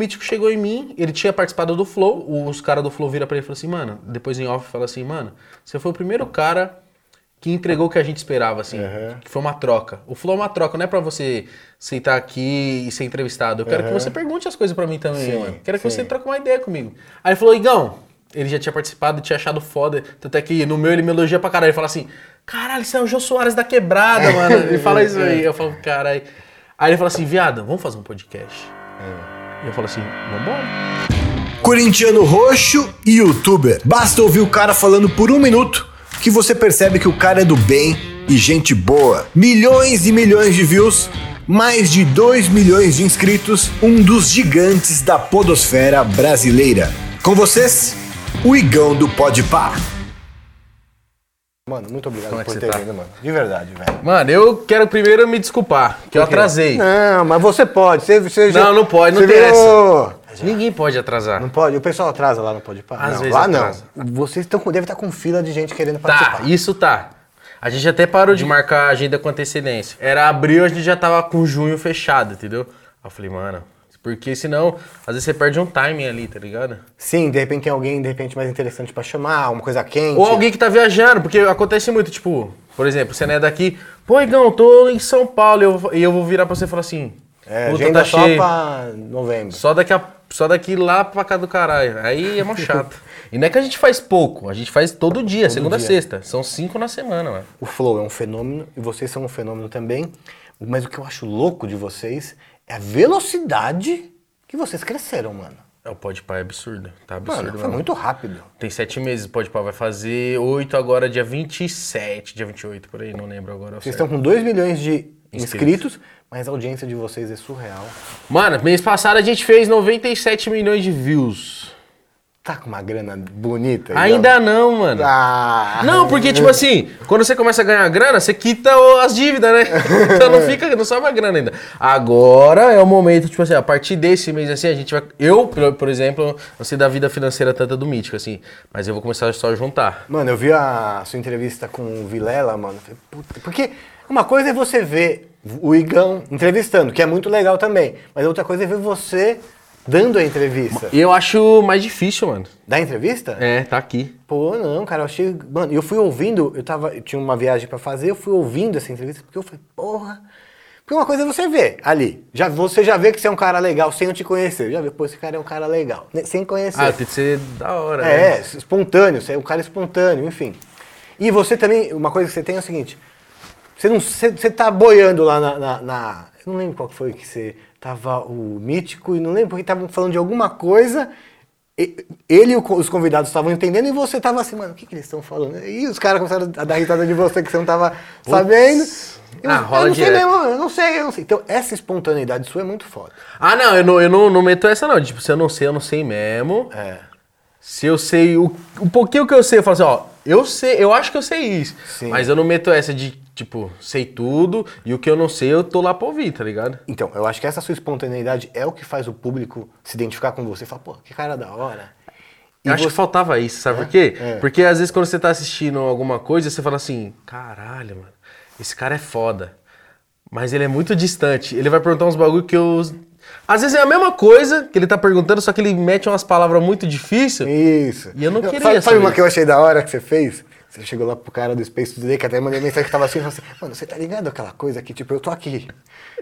Mítico chegou em mim, ele tinha participado do Flow, os caras do Flow viram pra ele e falaram assim, mano, depois em off fala assim, mano, você foi o primeiro cara que entregou o que a gente esperava, assim, que foi uma troca. O Flow é uma troca, não é pra você sentar aqui e ser entrevistado. Eu quero que você pergunte as coisas pra mim também, Sim, mano. Quero que sim. você troque uma ideia comigo. Aí ele falou, Igão, ele já tinha participado, tinha achado foda, tanto é que no meu ele me elogia pra caralho, ele fala assim, caralho, você é o Jô Soares da quebrada, mano. Ele fala isso aí, eu falo, caralho. Aí ele fala assim, viado, vamos fazer um podcast. E eu falo assim, vambora. Corintiano roxo e youtuber. Basta ouvir o cara falando por um minuto que você percebe que o cara é do bem e gente boa. Milhões e milhões de views, mais de 2 milhões de inscritos, um dos gigantes da podosfera brasileira. Com vocês, o Igão do Podpah. Mano, muito obrigado Como é por ter tá? vindo, mano. De verdade, velho. Mano, eu quero primeiro me desculpar, que eu atrasei. Não, mas você pode. Você, você já- Não, não pode, não você tem virou- Ninguém pode atrasar. Não pode? O pessoal atrasa lá, não pode parar? Às não, vezes lá atrasa. não. Vocês estão com, devem estar com fila de gente querendo Tá, participar. isso tá. A gente até parou de marcar a agenda com antecedência. Era abril, a gente já tava com junho fechado, entendeu? Aí eu falei, mano, porque senão, às vezes você perde um timing ali, tá ligado? Sim, de repente tem alguém, de repente, mais interessante pra chamar, uma coisa quente. Ou alguém que tá viajando, porque acontece muito, tipo, por exemplo, você não é daqui, pô, Igão, eu tô em São Paulo, e eu, vou- e eu vou virar pra você e falar assim, É, puta, tá só cheio. pra novembro. Só daqui, a- só daqui lá pra cá do caralho. Aí é mó chato. e não é que a gente faz pouco, a gente faz todo dia, segunda a dia. sexta. São cinco na semana, mano. O Flow é um fenômeno e vocês são um fenômeno também. Mas o que eu acho louco de vocês é a velocidade que vocês cresceram, mano. É, o Pode é absurdo. Tá absurdo. Mano, foi mesmo. muito rápido. Tem sete meses, o Pode Pá vai fazer oito agora, dia 27, dia 28, por aí, não lembro agora. Vocês certo. estão com 2 milhões de Inscritos. inscritos, mas a audiência de vocês é surreal. Mano, mês passado a gente fez 97 milhões de views. Tá com uma grana bonita. Igão? Ainda não, mano. Ah, Não, porque, tipo assim, quando você começa a ganhar grana, você quita as dívidas, né? Então não fica, não sobe a grana ainda. Agora é o momento, tipo assim, a partir desse mês, assim, a gente vai. Eu, por, exemplo, não sei da vida financeira tanta do Mítico, assim, mas eu vou começar só a juntar. Mano, eu vi a sua entrevista com o Vilela, mano. falei, puta, Porque uma coisa é você ver o Igão entrevistando, que é muito legal também. Mas outra coisa é ver você dando a entrevista. Eu acho mais difícil, mano. Da entrevista? É, tá aqui. Pô, não, cara, eu achei. Mano, eu fui ouvindo, eu tava. Eu tinha uma viagem pra fazer, eu fui ouvindo essa entrevista, porque eu falei, porra. Porque uma coisa é você ver ali. Já, você já vê que você é um cara legal sem eu te conhecer. Já vê, pô, esse cara é um cara legal. né, Sem conhecer. Ah, tem que ser da hora, É, né? espontâneo, você é um cara espontâneo, enfim. E você também, uma coisa que você tem é o seguinte: você não você, você tá boiando lá na, na- na- Eu não lembro qual foi que você. Tava o mítico e não lembro porque estavam falando de alguma coisa. e- Ele e o os convidados estavam entendendo e você tava assim, mano, o que, que eles estão falando? E os caras começaram a dar risada de você que você não tava sabendo. Eu, Ah, rola eu não sei mesmo, eu não sei, eu não sei. Então, essa espontaneidade sua é muito foda. Ah, não, eu não, eu não, não meto essa, não. Tipo, se eu não sei, eu não sei mesmo. É. Se eu sei o, um pouquinho que eu sei, eu falo assim, ó, eu sei, eu acho que eu sei isso. Sim. Mas eu não meto essa de, tipo, sei tudo e o que eu não sei, eu tô lá pra ouvir, tá ligado? Então, eu acho que essa sua espontaneidade é o que faz o público se identificar com você. Fala, pô, que cara da hora. E Eu acho que faltava isso, sabe por quê? É. Porque às vezes quando você tá assistindo alguma coisa, você fala assim, caralho, mano, esse cara é foda. Mas ele é muito distante. Ele vai perguntar uns bagulho que eu. Às vezes é a mesma coisa que ele tá perguntando, só que ele mete umas palavras muito difíceis. Isso. E eu não queria Sabe, sabe uma que eu achei da hora que você fez? Você chegou lá pro cara do Space Today, que até mandei mensagem que tava assim, e falou assim, mano, você tá ligado aquela coisa que, tipo, eu tô aqui,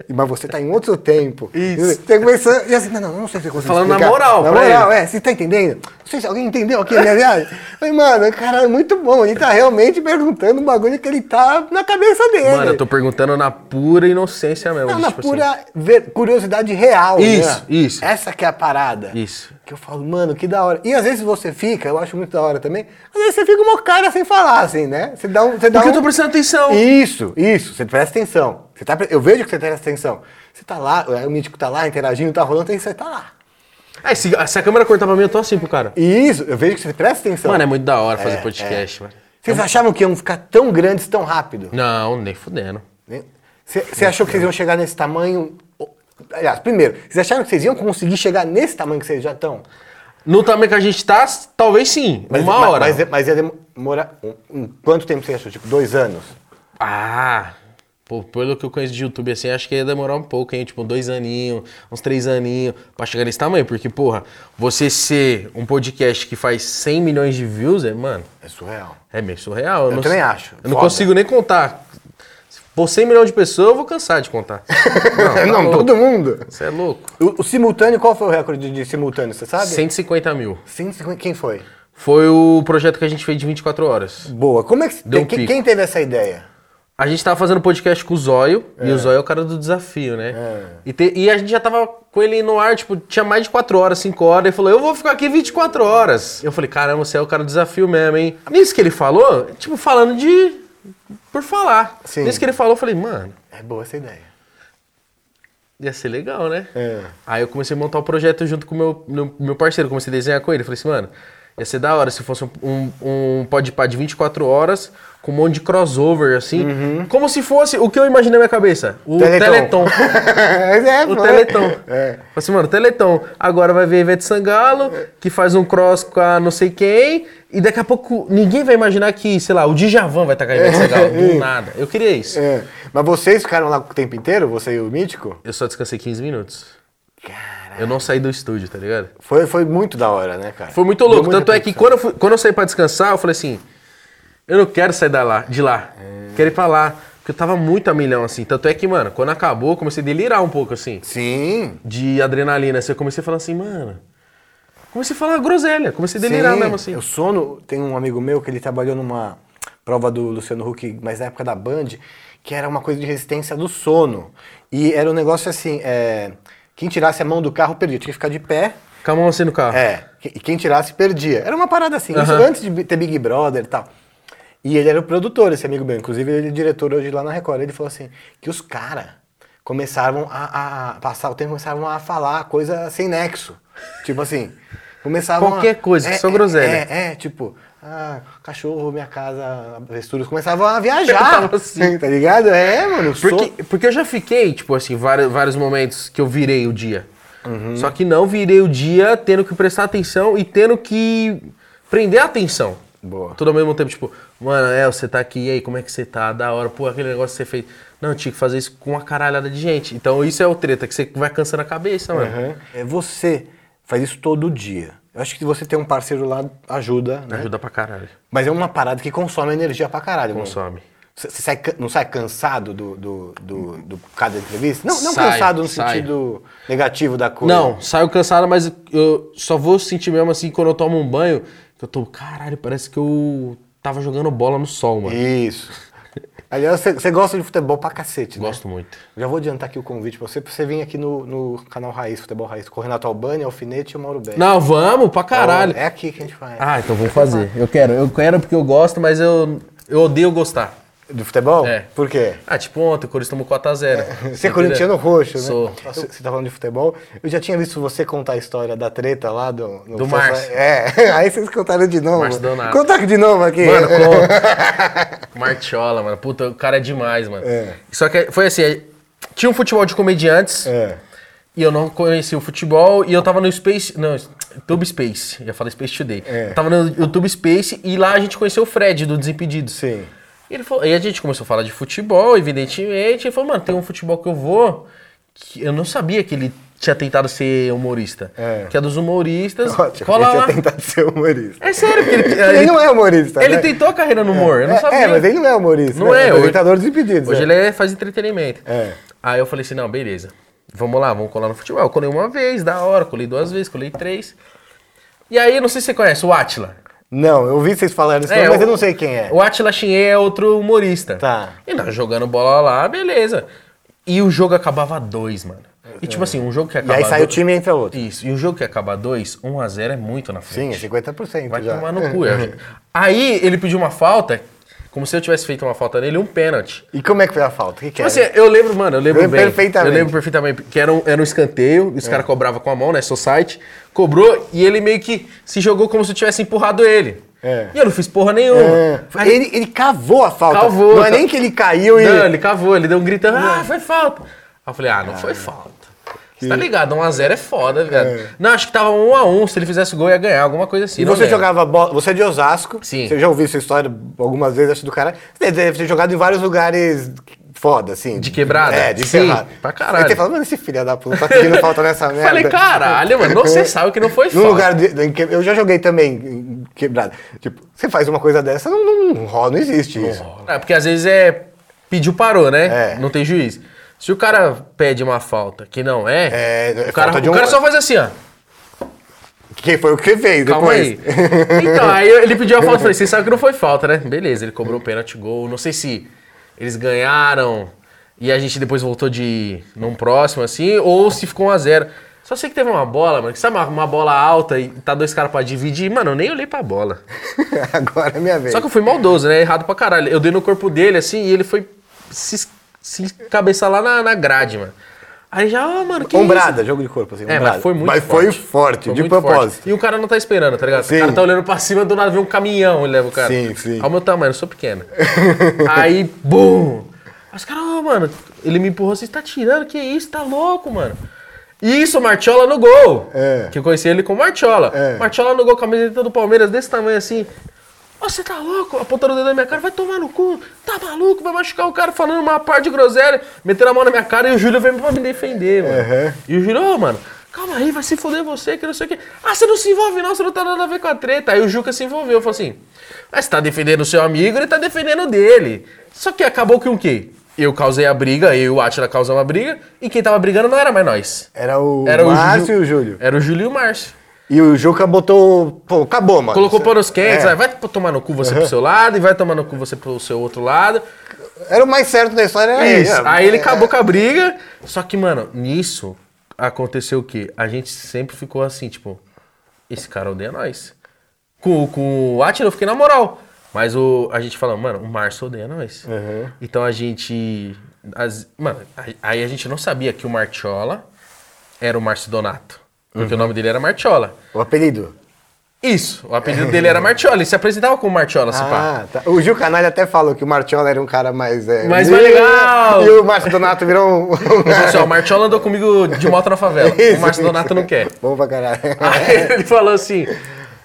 mas você tá em outro tempo. Isso. Você começou, e assim, não, não, não sei se eu consigo Falando na explicar. moral Na moral, ele. é, você tá entendendo? Não sei se alguém entendeu aqui a minha viagem. Falei, mano, cara, é muito bom, ele tá realmente perguntando um bagulho que ele tá na cabeça dele. Mano, eu tô perguntando na pura inocência mesmo. Não, de, na tipo assim, pura ver- curiosidade real, Isso, né? isso. Essa que é a parada. Isso. Que eu falo, mano, que da hora. E às vezes você fica, eu acho muito da hora também, às vezes você fica uma cara sem falar, assim, né? Você dá um. Você dá Porque eu um... tô prestando atenção. Isso, isso, você presta atenção. Você tá, eu vejo que você presta atenção. Você tá lá, o mítico tá lá, interagindo, tá rolando, você tá lá. É, se, se a câmera cortar pra mim, eu tô assim pro cara. Isso, eu vejo que você presta atenção. Mano, é muito da hora fazer É, podcast, mano. Vocês achavam que iam ficar tão grandes tão rápido? Não, nem fudendo. Você você achou que vocês iam chegar nesse tamanho? Aliás, primeiro, vocês acharam que vocês iam conseguir chegar nesse tamanho que vocês já estão? No tamanho que a gente tá, talvez sim. uma mas, hora. Mas, mas ia demorar. um- quanto tempo você achou? Tipo, dois anos? Ah, Pô, pelo que eu conheço de YouTube, assim, acho que ia demorar um pouco, hein? Tipo, dois aninhos, uns três aninhos, pra chegar nesse tamanho. Porque, porra, você ser um podcast que faz 100 milhões de views, é, mano, É surreal. é meio surreal. Eu não também acho. Eu não Foda. consigo nem contar. Por 100 milhões de pessoas, eu vou cansar de contar. Não, tá Não, louco. todo mundo. Você é louco. O, o simultâneo, qual foi o recorde de simultâneo, você sabe? 150 mil. 150. Quem foi? Foi o projeto que a gente fez de 24 horas. Boa. Como é que. Deu um quem, teve essa ideia? A gente tava fazendo podcast com o Zóio, e o Zóio é o cara do desafio, né? E, te- e a gente já tava com ele no ar, tipo, tinha mais de 4 horas, 5 horas. Ele falou, eu vou ficar aqui 24 horas. Eu falei, caramba, você é o cara do desafio mesmo, hein? Nisso que ele falou, tipo, falando de. Por falar. Sim. Nisso que ele falou, eu falei, mano, É boa essa ideia. ia ser legal, né? É. Aí eu comecei a montar o projeto junto com o meu, meu, meu parceiro, comecei a desenhar com ele. Falei assim, mano, ia ser da hora se fosse um, um, um podpah de 24 horas, com um monte de crossover, assim. Como se fosse o que eu imaginei na minha cabeça. O Teleton. é, O foi. Teleton. É. Falei assim, mano, Teleton. Agora vai ver Ivete Sangalo, que faz um cross com a não sei quem, e daqui a pouco ninguém vai imaginar que, sei lá, o Djavan vai estar com a Ivete Sangalo. Do nada. Eu queria isso. É. Mas vocês ficaram lá o tempo inteiro, você e o Mítico? Eu só descansei 15 minutos. Eu não saí do estúdio, tá ligado? Foi, foi muito da hora, né, cara? Foi muito louco. Tanto é que quando eu, fui- quando eu saí pra descansar, eu falei assim: eu não quero sair da lá, de lá. Quero ir pra lá. Porque eu tava muito a milhão, assim. Tanto é que, mano, quando acabou, eu comecei a delirar um pouco, assim. Sim. De adrenalina. Assim, eu comecei a falar assim, mano. Comecei a falar groselha. Comecei a delirar Sim. mesmo, assim. O sono, tem um amigo meu que ele trabalhou numa prova do Luciano Huck, mas na época da Band, que era uma coisa de resistência do sono. E era um negócio assim, é, quem tirasse a mão do carro perdia, tinha que ficar de pé. Com a mão assim no carro. É, que- e quem tirasse perdia. Era uma parada assim, isso antes de ter Big Brother e tal. E ele era o produtor, esse amigo meu. Inclusive, ele é diretor hoje lá na Record. Ele falou assim, que os caras começaram a, a passar o tempo, começavam a falar coisa sem nexo. Tipo assim, começavam Qualquer a, coisa, que é, só é, groselha. É, é, tipo, ah, cachorro, minha casa, avestruz. Começavam a viajar, assim. tá ligado? É, mano. Porque, porque eu já fiquei, tipo assim, vários, vários momentos que eu virei o dia. Uhum. Só que não virei o dia tendo que prestar atenção e tendo que prender a atenção. Boa. Tudo ao mesmo tempo, tipo, mano, é, você tá aqui, e aí, como é que você tá? Da hora, pô, aquele negócio que você fez. Não, tinha que fazer isso com uma caralhada de gente. Então isso é o treta, que você vai cansando a cabeça, mano. Uhum. É, você faz isso todo dia. Eu acho que você ter um parceiro lá ajuda, né? Ajuda pra caralho. Mas é uma parada que consome energia pra caralho. Consome. Você sai não sai cansado do, do, do, do cada entrevista? Não, não Saio, cansado no saio. sentido negativo da coisa. Não, saio cansado, mas eu só vou sentir mesmo assim quando eu tomo um banho, que eu tô, caralho, parece que eu tava jogando bola no sol, mano. Isso. Aliás, você, gosta de futebol pra cacete, né? Gosto muito. Já vou adiantar aqui o convite pra você, pra você vir aqui no, no canal Raiz, Futebol Raiz, com o Renato Albani, Alfinete e o Mauro Belli. Não, vamos pra caralho. É aqui que a gente faz. Ah, então vamos fazer. Eu quero, eu quero porque eu gosto, mas eu, eu odeio gostar. Do futebol? É. Por quê? Ah, tipo ontem, o Corinthians tomou 4x0. Você é corintiano roxo, né? Sou. Você você tá falando de futebol. Eu já tinha visto você contar a história da treta lá do... no- Do Márcio. É, aí vocês contaram de novo. Márcio Donato. Conta de novo aqui. Mano, com... Martiola, mano. Puta, o cara é demais, mano. É. Só que foi assim, é, tinha um futebol de comediantes É. e eu não conhecia o futebol e eu tava no Space, não, YouTube Space, ia falar Space Today. É. Eu tava no YouTube Space e lá a gente conheceu o Fred do Desimpedidos. Sim. E ele falou, e a gente começou a falar de futebol, evidentemente. Ele falou, mano, tem um futebol que eu vou. Que eu não sabia que ele tinha tentado ser humorista. É. Que é dos humoristas. Ótimo. Cola Ele lá. tinha tentado ser humorista. É sério, porque ele, Ele, não é humorista, Ele né? tentou a carreira no humor, eu não é, sabia. É, mas ele não é humorista. Não né? é, apresentador dos impedidos. Hoje é. ele é- faz entretenimento. É. Aí eu falei assim, não, beleza. Vamos lá, vamos colar no futebol. Eu colei uma vez, da hora, colei duas vezes, colei três. E aí, não sei se você conhece o Atila. Não, eu ouvi vocês falarem isso, É, mas o- eu não sei quem é. O Atila Chinhê é outro humorista. Tá. E nós jogando bola lá, beleza. E o jogo acabava dois, mano. E tipo assim, um jogo que E acaba aí sai o dois- time e entra outro. Isso, e um jogo que acaba 2, 1 a 0 é muito na Sim, frente. é 50% Vai já. tomar no cu. é. Aí ele pediu uma falta, como se eu tivesse feito uma falta nele, um pênalti. E como é que foi a falta? O que, que Tipo era? assim, eu lembro, mano, eu lembro Lembro bem. perfeitamente. Eu lembro perfeitamente. Que era um, era um escanteio, os caras cobravam com a mão, né? Society. Cobrou e ele meio que se jogou como se eu tivesse empurrado ele. É. E eu não fiz porra nenhuma. É. Aí- Ele, ele cavou a falta. Cavou, Não é ca- nem que ele caiu e. Não, ele cavou, ele deu um grito, ah, foi falta. Aí eu falei, ah, não foi falta. Você tá ligado, 1x0 é foda, velho. Não, acho que tava 1x1, se ele fizesse gol ia ganhar, alguma coisa assim. É. E não você lembro. jogava bola. Você é de Osasco. Sim. Você já ouviu essa história algumas vezes, acho do cara. Você deve ter jogado em vários lugares foda, assim. De quebrada? É, de Sim, ferrada. pra caralho. Aí você fala, mano, esse filho da puta tá pedindo falta nessa merda. Falei, caralho, mano, não você sabe que não foi No falta. lugar de, Eu já joguei também em quebrada. Tipo, você faz uma coisa dessa, não, não, não rola, não existe isso. É, porque às vezes é. Pediu, parou, né? É. Não tem juiz. Se o cara pede uma falta que não é, É, é o cara, o um- cara só faz assim, ó. Que foi o que fez Calma depois. aí. Então, aí ele pediu a falta, eu falei, vocês sabem que não foi falta, né? Beleza, ele cobrou o pênalti gol. Não sei se eles ganharam e a gente depois voltou de num próximo, assim, ou se ficou 1 a 0 Só sei que teve uma bola, mano, que sabe uma, uma bola alta e tá dois caras pra dividir? Mano, eu nem olhei pra bola. Agora é minha vez. Só que eu fui maldoso, né? Errado pra caralho. Eu dei no corpo dele, assim, e ele foi se, se cabeçar lá na, na grade, mano. Aí já, ó, mano, que Ombrada, jogo de corpo, assim. É, ombrada. mas foi muito Mas forte. foi forte, Foi de propósito. forte. E o cara não tá esperando, tá ligado? Sim. O cara tá olhando pra cima, do nada vem um caminhão e leva o cara. Sim, sim. Ao meu tamanho, eu sou pequeno. Aí, bum! Os caras, ô, mano, ele me empurrou assim, tá tirando, que isso, tá louco, mano. Isso, Martiola no gol. É. Que eu conheci ele como Martiola. É. Martiola no gol, camiseta do Palmeiras desse tamanho assim. Ô, você tá louco? Apontando o dedo na minha cara, vai tomar no cu. Tá maluco, vai machucar o cara falando uma parte de groselha. Meteram a mão na minha cara e o Júlio veio pra me defender, mano. Uhum. E o Júlio, ô, mano, calma aí, vai se foder você, que não sei o quê. Ah, você não se envolve não, você não tá nada a ver com a treta. Aí o Juca se envolveu, falou assim, mas você tá defendendo o seu amigo, ele tá defendendo dele. Só que acabou que o quê? Eu causei a briga, eu e o Atila causamos a briga, e quem tava brigando não era mais nós. Era o Era o Márcio e o Júlio. Era o Júlio e o Márcio. E o Juca botou. Pô, acabou, mano. Colocou panos quentes, É. vai tomar no cu você pro seu lado, e vai tomar no cu você pro seu outro lado. Era o mais certo da história. Era Isso. ele. Aí ele acabou com a briga. Só que, mano, nisso aconteceu o quê? A gente sempre ficou assim, tipo, esse cara odeia nós. Com, com o Atila eu fiquei na moral. Mas o, a gente fala, mano, o Márcio odeia nós. Então a gente. as- mano, aí a gente não sabia que o Martiola era o Márcio Donato. Porque o nome dele era Martiola. O apelido. Isso, o apelido dele era Martiola. Ele se apresentava como Martiola, se pá. Ah, tá. O Gil Canalha até falou que o Martiola era um cara mais. É, Mais- mais legal. E o Márcio Donato virou um. Assim, ó, o Martiola andou comigo de moto na favela. Isso. O Márcio Donato não quer. Bom pra caralho. Aí ele falou assim.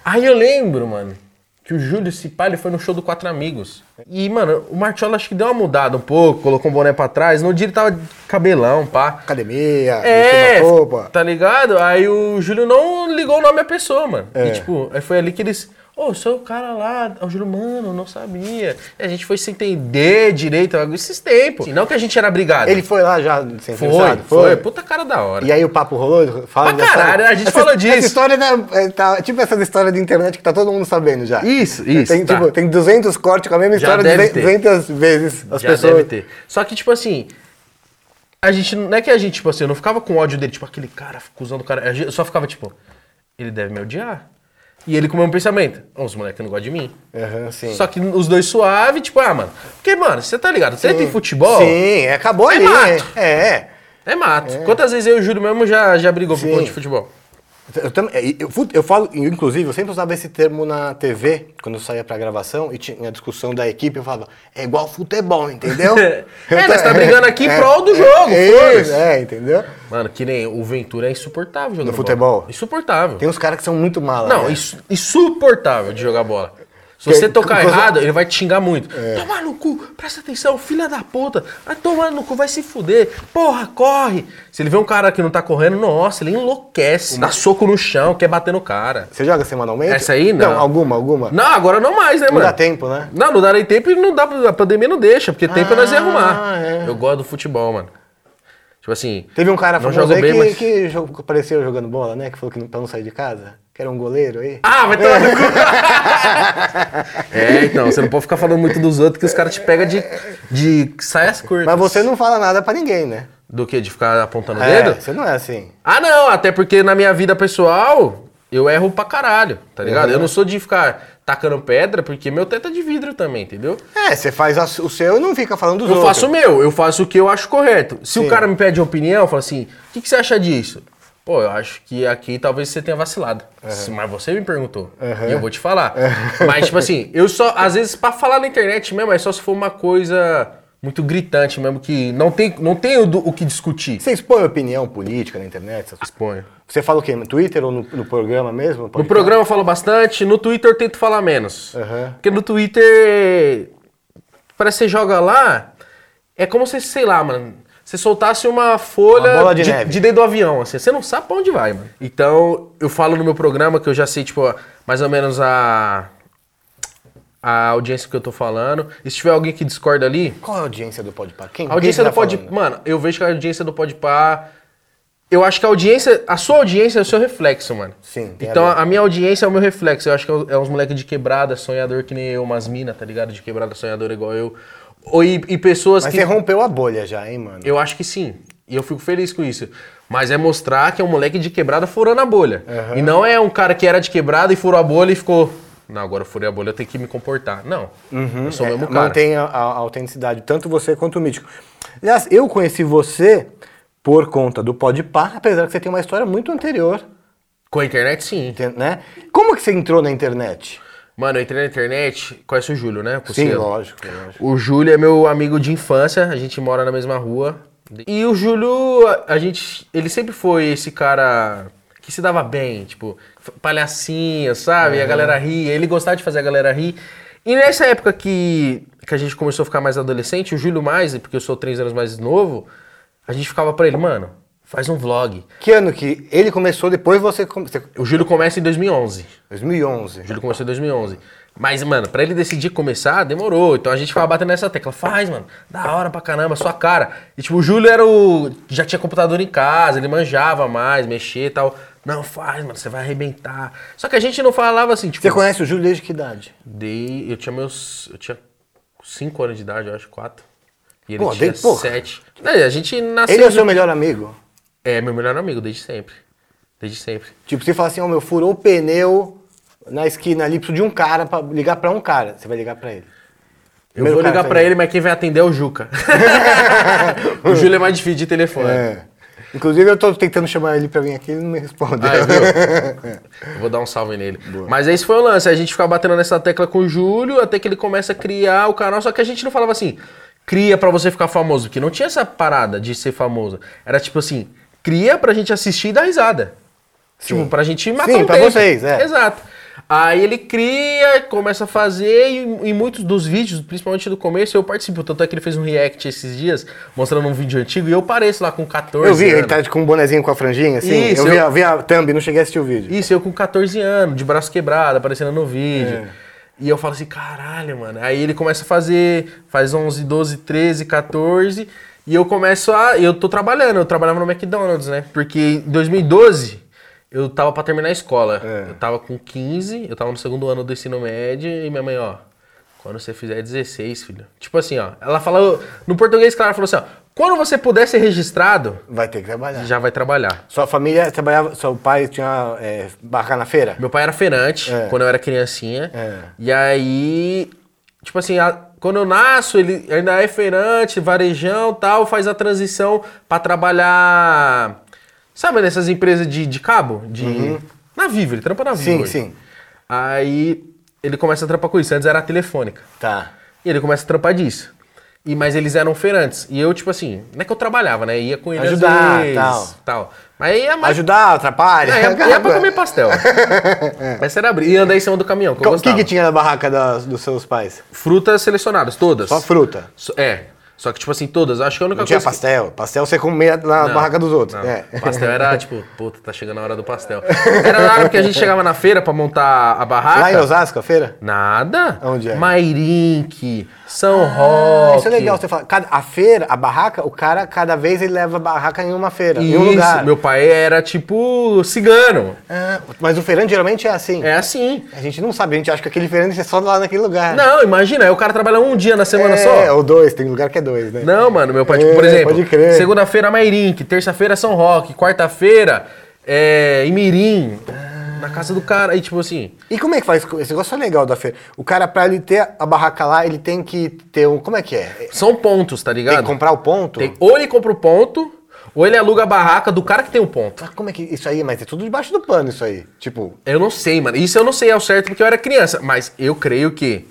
Aí eu lembro, mano, que o Júlio, pai, ele foi no show do Quatro Amigos. E, mano, o Martiola acho que deu uma mudada um pouco, colocou um boné pra trás. No dia ele tava de cabelão, pá. Academia, É, roupa. tá ligado? Aí o Júlio não ligou o nome à pessoa, mano. É. E, tipo, aí foi ali que eles. Ô, sou o cara lá. O Júlio, mano, não sabia. E a gente foi se entender direito esses tempos. Não que a gente era brigado. Ele foi lá já sem foi, pensado? foi, Puta cara da hora. E aí o papo rolou? Fala Pra caralho, a gente essa, falou disso. Essa história né, é, tá, tipo essas histórias de internet que tá todo mundo sabendo já. Isso, isso, Tem, tá. tipo, tem 200 cortes com a mesma Já história deve 200 vezes as Já pessoas. deve ter. Só que, tipo assim, a gente, não é que a gente, tipo assim, eu não ficava com ódio dele, tipo, aquele cara, cuzão do cara. Eu só ficava, tipo, ele deve me odiar. E ele com o mesmo pensamento, "Ó, os moleques não gostam de mim. Aham, sim. Só que os dois suave, tipo, ah, mano. Porque, mano, você tá ligado? Treta em futebol Sim, é, acabou É ali. mato. É. é. é mato. Quantas vezes eu e o Júlio mesmo já, já brigou por Sim. conta de futebol? Eu, também, é, eu, eu falo, inclusive, eu sempre usava esse termo na TV, quando eu saía pra gravação, e tinha a discussão da equipe, eu falava, é igual futebol, entendeu? É, nós tá brigando aqui em prol do jogo, É, foda-se. é, entendeu? Mano, que nem o Ventura é insuportável jogando No futebol? bola. Insuportável. Tem uns caras que são muito malas. Não, né? insu- insuportável de jogar bola. Se Que- você tocar errado, ele vai te xingar muito. Tomar no cu, presta atenção, filha da puta. Vai tomar no cu, vai se fuder. Porra, corre. Se ele vê um cara que não tá correndo, nossa, ele enlouquece. Dá soco no chão, quer bater no cara. Você joga semanalmente? Essa aí, não. Não, alguma, alguma. Não, agora não mais, né, Não mano? dá tempo, né? Não, não dá nem tempo e não dá, a pandemia não deixa, porque tempo nós ia arrumar. é. Eu gosto do futebol, mano. Tipo assim. Teve um cara famoso aí bem, que, mas- que apareceu jogando bola, né? Que falou que não, pra não sair de casa. Que era um goleiro aí. Ah, vai tomar no cu. é, então, você não pode ficar falando muito dos outros que os caras te pegam de, de saias curtas. Mas você não fala nada pra ninguém, né? Do que? De ficar apontando o É, dedo? você não é assim. Ah, não, até porque na minha vida pessoal, eu erro pra caralho, tá ligado? Uhum. Eu não sou de ficar tacando pedra, porque meu teto é de vidro também, entendeu? É, você faz o seu e não fica falando dos Eu outros. faço o meu, eu faço o que eu acho correto. Se Sim. o cara me pede opinião, eu falo assim, o que, que você acha disso? Pô, eu acho que aqui talvez você tenha vacilado. Mas você me perguntou. E eu vou te falar. Mas, tipo assim, eu só, às vezes, pra falar na internet mesmo, é só se for uma coisa muito gritante mesmo, que não tem, não tem o, do- o que discutir. Você expõe opinião política na internet? Exponho. Você fala o quê? No Twitter ou no, no programa mesmo? No programa eu falo bastante, no Twitter eu tento falar menos. Aham. Porque no Twitter, parece que você joga lá É como se, sei lá, mano. Você soltasse uma folha Uma de de, de dentro do avião, assim. Você não sabe pra onde vai, mano. Então, eu falo no meu programa que eu já sei, tipo, mais ou menos a. A audiência que eu tô falando. E se tiver alguém que discorda ali, Qual é a audiência do Podpah? Quem? a audiência quem do tá Pod... falando? Mano, eu vejo que a audiência do Podpah... Eu acho que a audiência... A sua audiência é o seu reflexo, mano. Sim, a Então, ver. a, minha audiência é o meu reflexo. Eu acho que é, é uns moleques de quebrada, sonhador que nem eu, umas minas, tá ligado? De quebrada, sonhador igual eu. Ou, e, e pessoas Mas que... você rompeu a bolha já, hein, mano? Eu acho que sim. E eu fico feliz com isso. Mas é mostrar que é um moleque de quebrada furando a bolha. E não é um cara que era de quebrada e furou a bolha e ficou... Não, agora eu furei a bolha, eu tenho que me comportar. Não. Eu sou o É, mesmo cara. Mantém a, a autenticidade, tanto você quanto o Mítico. Aliás, eu conheci você por conta do Podpah, apesar que você tem uma história muito anterior, Com a internet, sim. né? Como que você entrou na internet? Mano, eu entrei na internet, conhece o Júlio, né? Sim, lógico, lógico. O Júlio é meu amigo de infância, a gente mora na mesma rua. E o Júlio, a gente, ele sempre foi esse cara que se dava bem, tipo, palhacinho, sabe? E a galera ria, ele gostava de fazer a galera rir. E nessa época que, que a gente começou a ficar mais adolescente, o Júlio mais, porque eu sou três anos mais novo, a gente ficava pra ele, mano, faz um vlog. Que ano que ele começou, depois você... come- O Júlio começa em 2011. 2011. O Júlio começou em 2011. Mas, mano, pra ele decidir começar, demorou. Então a gente ficava batendo nessa tecla. Faz, mano. Da hora pra caramba, sua cara. E, tipo, o Júlio era o... Já tinha computador em casa, ele manjava mais, mexer e tal. Não, faz, mano, você vai arrebentar. Só que a gente não falava assim, tipo... Você conhece o Júlio desde que idade? Dei... Eu tinha meus... Eu tinha 5 anos de idade, eu acho, 4. E ele Pô, tinha dei pouco. 7. a gente nasceu... Ele é o seu melhor amigo? É, meu melhor amigo, desde sempre. Desde sempre. Tipo, você fala assim, ó, meu, furou o pneu na esquina ali, preciso de um cara pra ligar pra um cara. Você vai ligar pra ele. Eu Primeiro vou ligar pra ele, mas quem vai atender é o Juca. o Júlio é mais difícil de telefone. É. Inclusive, eu tô tentando chamar ele pra vir aqui, ele não me responde. Ah, viu? Eu vou dar um salve nele. Mas esse foi o lance, a gente ficava batendo nessa tecla com o Júlio, até que ele começa a criar o canal, só que a gente não falava assim, cria pra você ficar famoso, porque não tinha essa parada de ser famoso. Era tipo assim, cria pra gente assistir e dar risada. Tipo, pra gente matar Sim, um pra tempo. vocês, é. Exato. Aí ele cria, começa a fazer, e em muitos dos vídeos, principalmente do começo, eu participo. Tanto é que ele fez um react esses dias, mostrando um vídeo antigo, e eu pareço lá com 14 Eu vi, ele anos. tá com um bonezinho com a franjinha, assim. Isso, eu vi, eu- a, vi a thumb, não cheguei a assistir o vídeo. Isso, eu com 14 anos, de braço quebrado, aparecendo no vídeo. É. E eu falo assim, caralho, mano. Aí ele começa a fazer, faz 11, 12, 13, 14. E eu começo a. Eu tô trabalhando, eu trabalhava no McDonald's, né? Porque em 2012 eu tava pra terminar a escola. É. Eu tava com 15, eu tava no segundo ano do ensino médio e minha mãe, ó. Quando você fizer 16, filho. Tipo assim, ó. Ela falou. No português, claro, ela falou assim, ó. Quando você puder ser registrado, Vai ter que trabalhar. já vai trabalhar. Sua família trabalhava, seu pai tinha é, barraca na feira? Meu pai era feirante É. quando eu era criancinha. É. E aí, tipo assim, a- quando eu nasço, ele ainda é feirante, varejão tal, faz a transição pra trabalhar. Sabe nessas empresas de, de cabo? De. Na Vivo, ele trampa na Vivo. Uhum. Sim, hoje. sim. Aí ele começa a trampar com isso. Antes era a telefônica. Tá. E ele começa a trampar disso. E, mas eles eram feirantes. E eu, tipo assim, não é que eu trabalhava, né? Ia com ele Ajudar, vezes, tal. tal. Mas ia mais Ajudar, atrapalha. é, ia, ia pra comer pastel. Essa era a briga. E andar em cima do caminhão, que O que, que tinha na barraca das- dos seus pais? Frutas selecionadas, todas. Só fruta. So- É. Só que, tipo assim, todas. Acho que a única Não tinha coisa. que- pastel. Pastel você comia na Não, barraca dos outros. É. Pastel era tipo, puta, tá chegando a hora do pastel. Era na hora que a gente chegava na feira pra montar a barraca. Lá em Osasco, a feira? Nada. Onde é? Mairink, São Ah, Roque. isso é legal você falar. Cada- a feira, a barraca, o cara, cada vez ele leva a barraca em uma feira, em um Isso, lugar. meu pai era tipo cigano. Ah, mas o feirante geralmente é assim. É assim. A gente não sabe, a gente acha que aquele feirante é só lá naquele lugar. Não, imagina, aí o cara trabalha um dia na semana é, só. ou dois, tem lugar que é dois, né? Não, mano, meu pai, tipo, por É, exemplo, segunda-feira Mairink, terça-feira São Roque, quarta-feira é, Imirim, na casa do cara, aí tipo assim, E como é que faz? Esse negócio é legal da feira. O cara, pra ele ter a barraca lá, ele tem que ter um. Como é que é? são pontos, tá Tem ligado? que comprar o ponto? Tem- ou ele compra o ponto, ou ele aluga a barraca do cara que tem o ponto. Mas como é que. Isso aí, mas é tudo debaixo do pano, isso aí. Tipo. Eu não sei, mano, isso eu não sei ao certo porque eu era criança, mas eu creio que,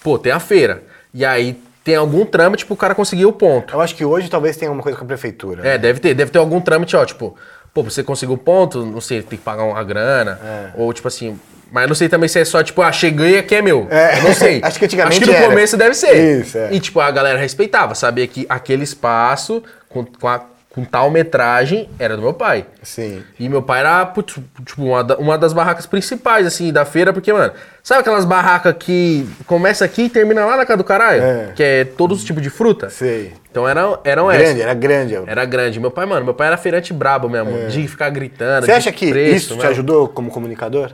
pô, tem a feira, e aí tem algum trâmite pro cara conseguir o ponto. Eu acho que hoje talvez tenha alguma coisa com a prefeitura. É, deve ter, deve ter algum trâmite, ó, tipo, pô, você conseguir o ponto, não sei, tem que pagar uma grana, É. ou tipo assim, Mas não sei também se é só, tipo, ah, cheguei aqui é meu. É, Eu não sei. acho que antigamente Acho que no era. começo deve ser. Isso, é. E, tipo, a galera respeitava. Sabia que aquele espaço, com, com, a- com tal metragem, era do meu pai. Sim. E meu pai era, putz, tipo, uma, da- uma das barracas principais, assim, da feira, porque, mano, sabe aquelas barracas que começa aqui e termina lá na casa do caralho? É. Que é todos os tipos de fruta? Sei. Então eram, eram Grande, essas. era grande. Era grande. Meu pai, mano, meu pai era feirante brabo mesmo, de ficar gritando. É. Você de acha que preço, isso te mesmo. ajudou como comunicador?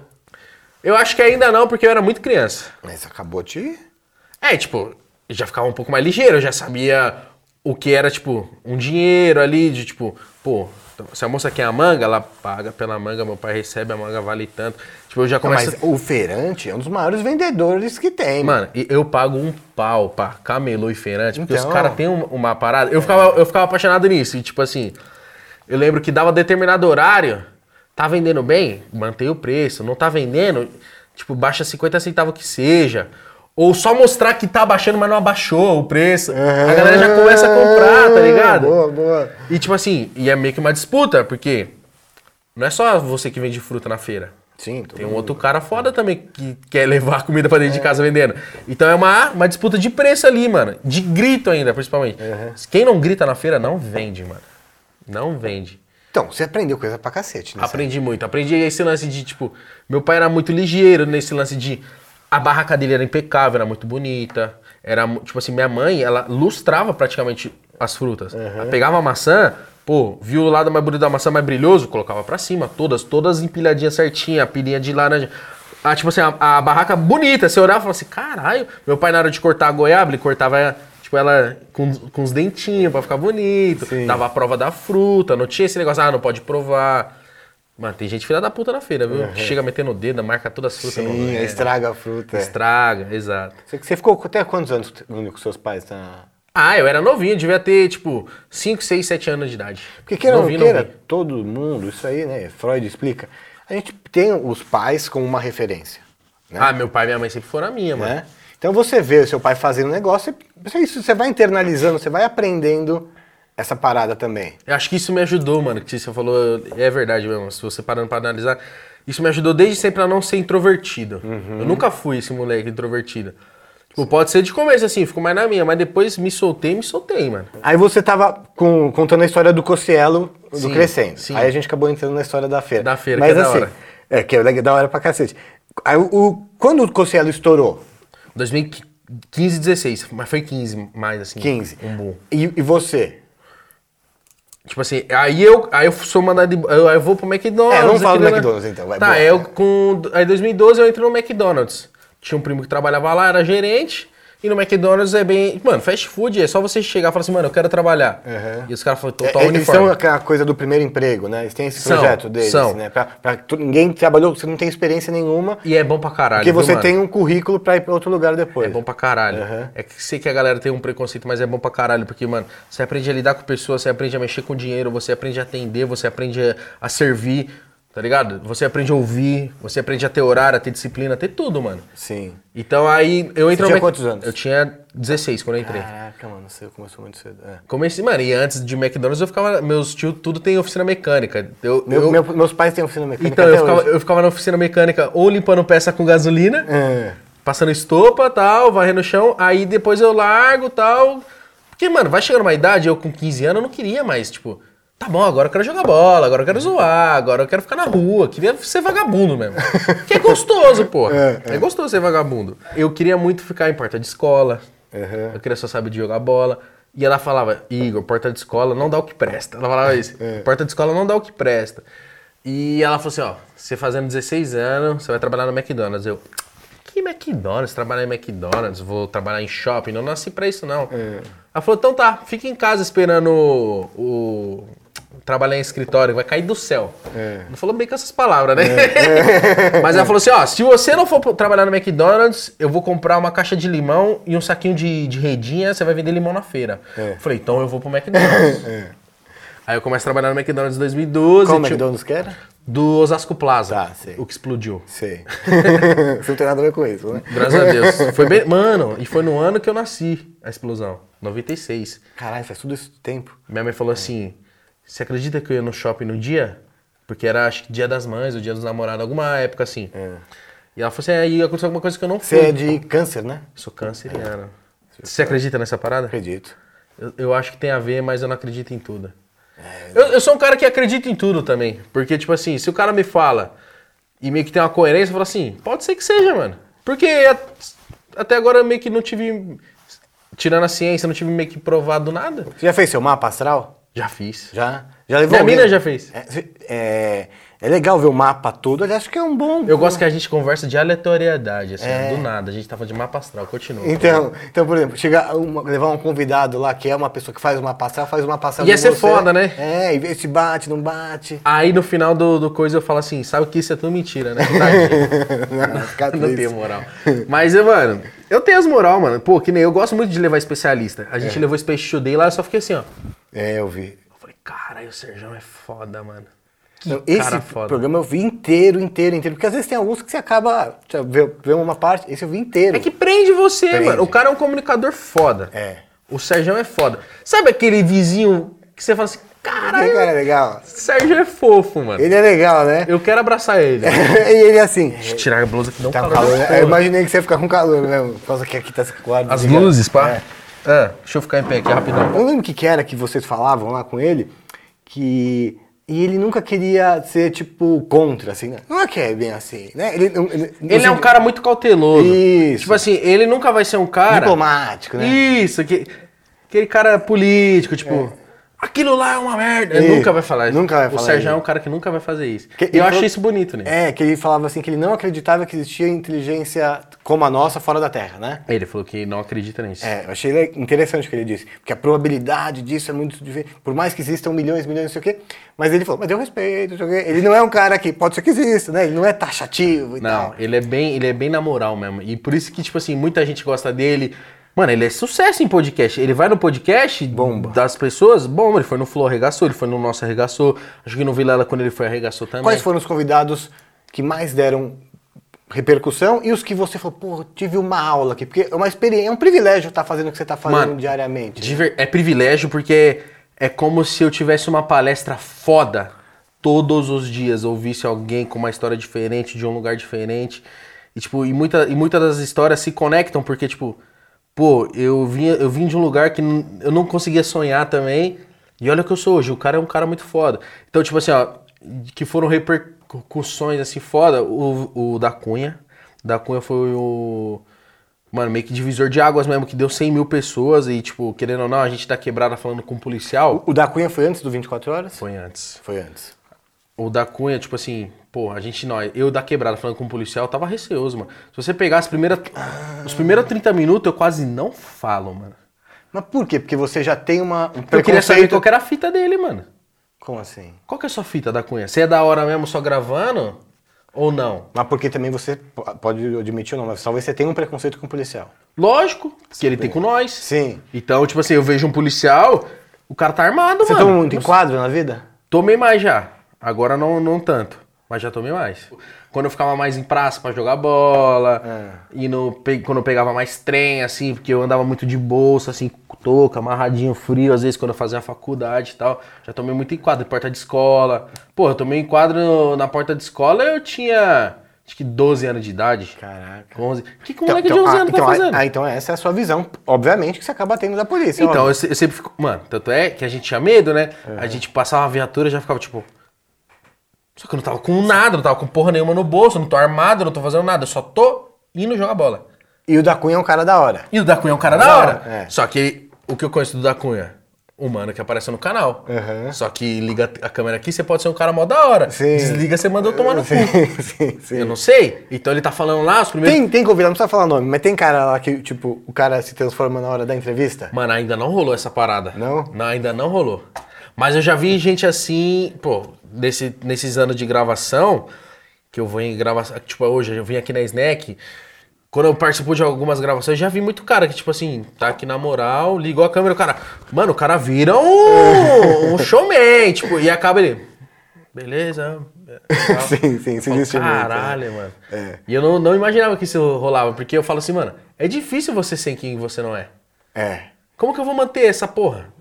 Eu acho que ainda não, porque eu era muito criança. Mas acabou te. É, tipo, já ficava um pouco mais ligeiro, eu já sabia o que era, tipo, um dinheiro ali, de tipo, pô, se a moça quer a manga, ela paga pela manga, meu pai recebe, a manga vale tanto. Tipo, eu já começo. Mas o feirante é um dos maiores vendedores que tem. Mano, e eu pago um pau pra camelô e feirante, porque Então. os caras têm um- uma parada. Eu ficava, eu ficava apaixonado nisso. E, tipo assim, eu lembro que dava determinado horário, tá vendendo bem, mantém o preço. Não tá vendendo, tipo, baixa 50 centavos que seja. Ou só mostrar que tá abaixando, mas não abaixou o preço. A galera já começa a comprar, tá ligado? Boa, boa. E tipo assim, e é meio que uma disputa, porque não é só você que vende fruta na feira. Sim, Tem um mundo. outro cara foda também que quer levar comida pra dentro de casa vendendo. Então é uma, uma disputa de preço ali, mano. De grito ainda, principalmente. Quem não grita na feira não vende, mano. Não vende. Então, você aprendeu coisa pra cacete, né? Aprendi muito. Aprendi esse lance de, tipo, meu pai era muito ligeiro nesse lance de. A barraca dele era impecável, era muito bonita. Era, tipo assim, minha mãe, ela lustrava praticamente as frutas. Ela pegava a maçã, pô, viu o lado mais bonito da maçã mais brilhoso, colocava pra cima, todas, todas empilhadinhas certinha, a pilinha de laranja. Ah, tipo assim, a, a barraca bonita, você olhava e falava assim, caralho. Meu pai, na hora de cortar a goiaba, ele cortava, tipo, ela com, com os dentinhos pra ficar bonito. Sim. Dava a prova da fruta, não tinha esse negócio, ah, não pode provar. Mano, tem gente filha da puta na feira, viu? Que chega metendo o dedo, marca todas as frutas. Sim, no... estraga a fruta. é. Estraga, exato. Você, ficou até quantos anos com seus pais? Na... Ah, eu era novinho, devia ter, tipo, 5, 6, 7 anos de idade. Porque queira não Novinho, queira, novinho. todo mundo, isso aí, né? Freud explica. A gente tem os pais como uma referência. Né? Ah, meu pai e minha mãe sempre foram a minha, mano. né? Então você vê o seu pai fazendo um negócio, você, isso, você vai internalizando, você vai aprendendo essa parada também. Eu acho que isso me ajudou, mano. Que você falou, é verdade mesmo. Se você parando pra analisar, isso me ajudou desde sempre a não ser introvertido. Uhum. Eu nunca fui esse moleque introvertido. Tipo, pode ser de começo assim, fico mais na minha, mas depois me soltei, me soltei, mano. Aí você tava com- contando a história do Cossielo do Sim, Crescendo. sim. Aí a gente acabou entrando na história da feira. Da feira, Mas que é da assim, hora. é que é da hora pra cacete. Aí, o, o- quando o Cossielo estourou, 2015, 16, mas foi 15 mais assim. 15, Um boom. e, e você? Tipo assim, aí eu, aí eu sou mandado. de- Eu, eu vou pro McDonald's. É, vamos falar do né? McDonald's, então, vai, Tá, boa. eu com. Aí em 2012 eu entrei no McDonald's. Tinha um primo que trabalhava lá, era gerente. E no McDonald's é bem. Mano, fast food é só você chegar e falar assim, mano, eu quero trabalhar. Uhum. E os caras falam, total É, eles uniforme. são aquela coisa do primeiro emprego, né? Eles têm esse São, projeto deles, são. né? Pra, pra tu- ninguém trabalhou, você não tem experiência nenhuma, E é bom pra caralho. porque viu, você mano? tem um currículo pra ir pra outro lugar depois. É bom pra caralho. Uhum. É que sei que a galera tem um preconceito, mas é bom pra caralho, porque, mano, você aprende a lidar com pessoas, você aprende a mexer com dinheiro, você aprende a atender, você aprende a, a servir, tá ligado? Você aprende a ouvir, você aprende a ter horário, a ter disciplina, a ter tudo, mano. Sim. Então aí eu entrei tinha no Mac- quantos anos? Eu tinha 16 quando eu entrei. Caraca, mano, você começou muito cedo. É. Comecei, mano, e antes de McDonald's eu ficava. Meus tios tudo tem oficina mecânica. Eu, Meu- eu- meu- meus pais têm oficina mecânica então, eu ficava, eu ficava na oficina mecânica ou limpando peça com gasolina, É. passando estopa tal, varrendo o chão, aí depois eu largo tal. Porque, mano, vai chegando uma idade, eu com 15 anos, eu não queria mais, tipo, tá bom, agora eu quero jogar bola, agora eu quero zoar, agora eu quero ficar na rua, queria ser vagabundo mesmo. que é gostoso, pô. É, gostoso ser vagabundo. Eu queria muito ficar em porta de escola, Uhum. eu queria só saber de jogar bola. E ela falava, Igor, porta de escola não dá o que presta. Ela falava isso, porta de escola não dá o que presta. E ela falou assim, ó, você fazendo 16 anos, você vai trabalhar no McDonald's. Eu, que McDonald's? Trabalhar em McDonald's, vou trabalhar em shopping, não nasci pra isso não. Ela falou, então tá, fica em casa esperando o... o- trabalhar em escritório, vai cair do céu. Não falou bem com essas palavras, né? Mas ela falou assim, ó, se você não for trabalhar no McDonald's, eu vou comprar uma caixa de limão e um saquinho de, de redinha, você vai vender limão na feira. É. Falei, então eu vou pro McDonald's. Aí eu começo a trabalhar no McDonald's em 2012. Qual tinha- McDonald's que era? Do Osasco Plaza. Tá, sei. O que explodiu. Sei. você não tem nada a ver com isso, né? Graças a Deus. Foi bem. Mano, e foi no ano que eu nasci a explosão. 96. Caralho, faz tudo esse tempo. Minha mãe falou assim: Você acredita que eu ia no shopping no dia? Porque era acho que dia das mães, o dia dos namorados, alguma época assim. É. E ela falou assim, aí aconteceu alguma coisa que eu não Você fui. é de câncer, né? Sou canceriano. Você acredita nessa parada? Acredito. Eu, eu acho que tem a ver, mas eu não acredito em tudo. Eu, eu sou um cara que acredita em tudo também. Porque, tipo assim, se o cara me fala e meio que tem uma coerência, eu falo assim, pode ser que seja, mano. Porque até agora eu meio que não tive. Tirando a ciência, não tive meio que provado nada. Você já fez seu mapa astral? Já fiz. Já? Já levou Minha alguém? mina já fez. É, é, é legal ver o mapa todo, acho que é um bom... Eu gosto que a gente conversa de aleatoriedade, assim, do nada. A gente tá falando de mapa astral, continua. Então, então, por exemplo, chegar uma- levar um convidado lá que é uma pessoa que faz uma passada, faz uma passada Ia ser você. foda, né? É, e ver se bate, não bate. Aí no final do, do coisa eu falo assim, sabe que isso é tudo mentira, né? Tadinho. Não, não tenho moral. Mas, mano, eu tenho as moral, mano. Pô, que nem eu gosto muito de levar especialista. A gente É. levou Space Today lá, eu só fiquei assim, ó. É, eu vi. Eu falei, caralho, o Serjão é foda, mano. Não, esse programa eu vi inteiro, inteiro, inteiro. Porque às vezes tem alguns que você acaba, vê uma parte, esse eu vi inteiro. É que prende você, Prende. mano. O cara é um comunicador foda. É. O Serjão é foda. Sabe aquele vizinho que você fala assim, Esse caralho, cara é legal. Sérgio é fofo, mano. Ele é legal, né? Eu quero abraçar ele. e ele é assim. Deixa eu tirar a blusa que não Tá calor. calor, né? Eu imaginei que você ia ficar com calor mesmo. Por causa que aqui tá quadro. As luzes, pá. É. Ah, deixa eu ficar em pé aqui rapidão. Eu lembro o que, que era que vocês falavam lá com ele, que. E ele nunca queria ser, tipo, contra, assim, né? Não é que é bem assim, né? Ele, ele, Ele é um cara muito cauteloso. Isso. Tipo assim, ele nunca vai ser um cara. diplomático, né? Isso, que, aquele cara político, tipo. Aquilo lá é uma merda. Ele nunca vai falar isso. Nunca vai O falar Sérgio isso. é um cara que nunca vai fazer isso. Que- E eu falou- isso bonito, né? É, que ele falava assim que ele não acreditava que existia inteligência como a nossa fora da Terra, né? Ele falou que não acredita nisso. É, eu achei interessante o que ele disse, porque a probabilidade disso é muito diferente, por mais que existam milhões, milhões, não sei o quê, mas ele falou, mas eu respeito, não sei o quê. ele não é um cara que, pode ser que exista, né, ele não é taxativo e Não, tal. ele é bem, ele é bem na moral mesmo. E por isso que, tipo assim, muita gente gosta dele. Mano, ele é sucesso em podcast. Ele vai no podcast Bomba. das pessoas, bom, ele foi no Flow arregaçou, ele foi no nosso arregaçou. Acho que no Vilela, quando ele foi, arregaçou também. Quais foram os convidados que mais deram repercussão e os que você falou, pô, tive uma aula aqui, porque é uma experiência, é um privilégio estar fazendo o que você está fazendo Mano, diariamente. Ver- É privilégio porque é como se eu tivesse uma palestra foda todos os dias, ouvisse alguém com uma história diferente, de um lugar diferente. E, tipo, e, muita, e muitas das histórias se conectam, porque, tipo, pô, eu vim, eu vim de um lugar que eu não conseguia sonhar também. E olha o que eu sou hoje, o cara é um cara muito foda. Então, tipo assim, ó, que foram repercussões assim foda, o, o da Cunha. Da Cunha foi o. Mano, meio que divisor de águas mesmo, que deu 100 mil pessoas e, tipo, querendo ou não, a gente tá quebrada falando com um policial. O da Cunha foi antes do 24 horas? Foi antes. Foi antes. O da Cunha, tipo assim, pô, a gente, nós, eu da quebrada falando com um policial, eu tava receoso, mano. Se você pegar as primeiras, os primeiros 30 minutos, eu quase não falo, mano. Mas por quê? Porque você já tem uma, um Eu queria saber preconceito... qual que era a fita dele, mano. Como assim? Qual que é a sua fita da Cunha? Você é da hora mesmo só gravando? Ou não? Mas porque também você po- pode admitir ou não, mas talvez você tenha um preconceito com o policial. Lógico, que ele tem com nós. Sim. Então, tipo assim, eu vejo um policial, o cara tá armado, Você mano. toma muito enquadro na vida? Tomei mais já. Agora não, não tanto. Mas já tomei mais. Quando eu ficava mais em praça pra jogar bola, e no, quando eu pegava mais trem, assim, porque eu andava muito de bolsa, assim, com touca, amarradinho, frio, às vezes quando eu fazia a faculdade e tal. Já tomei muito enquadro em porta de escola. Pô, eu tomei enquadro na porta de escola, eu tinha acho que 12 anos de idade. Caraca. 11. O que, que um moleque de 11 ah, anos então, tá fazendo? ah, então essa é a sua visão, obviamente, que você acaba tendo da polícia. Então, óbvio. eu, eu sempre fico. Mano, tanto é que a gente tinha medo, né? A gente passava uma viatura e já ficava tipo. Só que eu não tava com nada, não tava com porra nenhuma no bolso, não tô armado, não tô fazendo nada, eu só tô indo jogar bola. E o da Cunha é um cara da hora. E o da Cunha é um cara da hora. É. Só que o que eu conheço do da Cunha? O mano que apareceu no canal. Uhum. Só que liga a câmera aqui, você pode ser um cara mó da hora. Sim. Desliga, você manda eu tomar no cu. Sim, sim, sim. Eu não sei. Então ele tá falando lá, os primeiros. Tem, tem convidado, não precisa falar nome, mas tem cara lá que, tipo, o cara se transforma na hora da entrevista? Mano, ainda não rolou essa parada. Não? ainda não rolou. Mas eu já vi gente assim, pô, nesse, nesses anos de gravação, que eu vou em gravação, tipo, hoje eu vim aqui na Snack, quando eu participo de algumas gravações, eu já vi muito cara que, tipo assim, tá aqui na moral, ligou a câmera, o cara, mano, o cara vira um, um showman, tipo, e acaba ele, beleza. tal. Sim, sim, se falo, vestiu muito, Caralho, mano. É. E eu não, não imaginava que isso rolava, porque eu falo assim, mano, é difícil você ser quem você não é. É. Como que eu vou manter essa porra?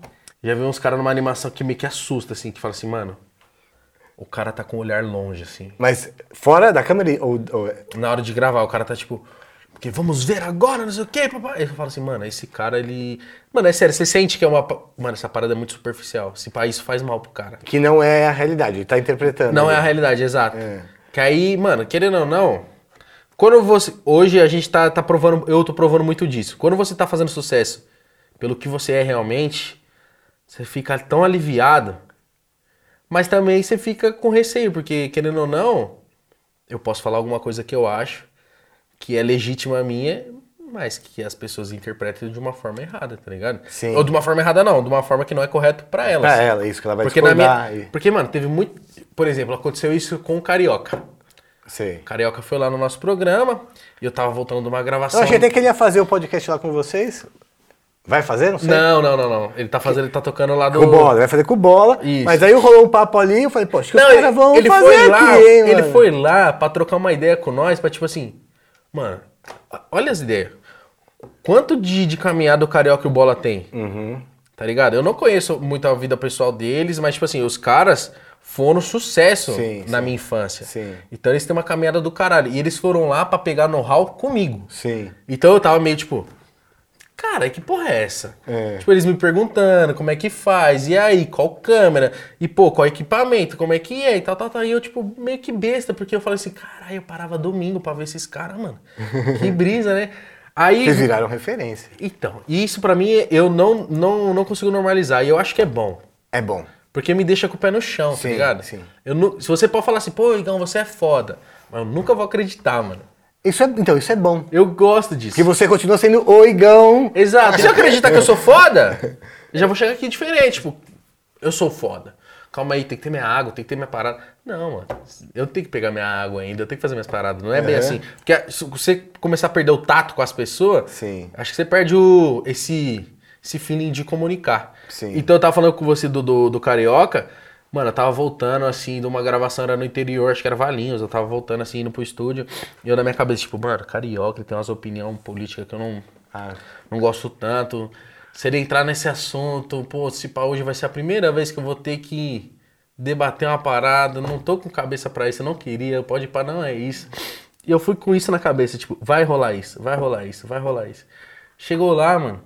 Já vi uns caras numa animação que meio que assusta, assim, que fala assim, mano. O cara tá com o olhar longe, assim. Mas fora da câmera ou, ou... Na hora de gravar, o cara tá tipo. Porque vamos ver agora, não sei o quê, papai. Eu falo assim, mano, esse cara, ele. Mano, é sério, você sente que é uma. Mano, essa parada é muito superficial. Esse país faz mal pro cara. Que não é a realidade, ele tá interpretando. Não é a realidade, exato. É. Que aí, mano, querendo ou não, quando você. Hoje a gente tá, tá provando. Eu tô provando muito disso. Quando você tá fazendo sucesso pelo que você é realmente, você fica tão aliviado. Mas também você fica com receio, porque querendo ou não, eu posso falar alguma coisa que eu acho que é legítima minha, mas que as pessoas interpretam de uma forma errada, tá ligado? Sim. Ou de uma forma errada não, de uma forma que não é correto para elas. Pra ela, isso que ela vai porque na minha, e... Porque, mano, teve muito... Por exemplo, aconteceu isso com o Carioca. Sim. Carioca foi lá no nosso programa e eu tava voltando de uma gravação. Eu achei até que ele ia fazer o podcast lá com vocês. Vai fazer? Não sei. Não, não, não, não. Ele tá fazendo, ele tá tocando lá do. Com bola, vai fazer com bola. Isso. Mas aí rolou um papo ali, eu falei, poxa, que não, os caras vão ele fazer foi lá, aqui, hein, Ele foi lá pra trocar uma ideia com nós, pra tipo assim, mano, olha as ideias. Quanto de, de caminhada o Carioca e o Bola tem? Uhum. Tá ligado? Eu não conheço muito a vida pessoal deles, mas tipo assim, os caras foram sucesso Sim, na sim. minha infância. Sim. Então eles têm uma caminhada do caralho. E eles foram lá pra pegar know-how comigo. Sim. Então eu tava meio tipo, cara, que porra é essa? É. Tipo, eles me perguntando como é que faz, e aí, qual câmera, e pô, qual equipamento, como é que é, e tal, tal, tal. E eu, tipo, meio que besta, porque eu falei assim, caralho, eu parava domingo pra ver esses caras, mano. Que brisa, né? Aí. Vocês viraram referência. Então, e isso pra mim eu não, não, não consigo normalizar, e eu acho que é bom. É bom. Porque me deixa com o pé no chão, Sim, tá ligado? sim. Eu se você pode falar assim, pô, Igão, você é foda. Mas eu nunca vou acreditar, mano. Isso é, então, isso é bom. Eu gosto disso. Que você continua sendo o Igão. Exato. Se eu acreditar que eu sou foda, eu já vou chegar aqui diferente. Tipo, eu sou foda. Calma aí, tem que ter minha água, tem que ter minha parada. Não, mano. Eu tenho que pegar minha água ainda, eu tenho que fazer minhas paradas. Não é bem Uhum. assim. Porque se você começar a perder o tato com as pessoas, Sim. acho que você perde o, esse, esse feeling de comunicar. Sim. Então eu tava falando com você do, do, do Carioca. Mano, eu tava voltando assim de uma gravação, era no interior, acho que era Valinhos. Eu tava voltando assim, indo pro estúdio. E eu na minha cabeça, tipo, mano, Carioca, ele tem umas opiniões políticas que eu não, Ah, não gosto tanto. Se ele entrar nesse assunto, pô, se pá, hoje vai ser a primeira vez que eu vou ter que debater uma parada, não tô com cabeça pra isso, eu não queria, pode ir pra não é isso. E eu fui com isso na cabeça, tipo, vai rolar isso, vai rolar isso, vai rolar isso. Chegou lá, mano,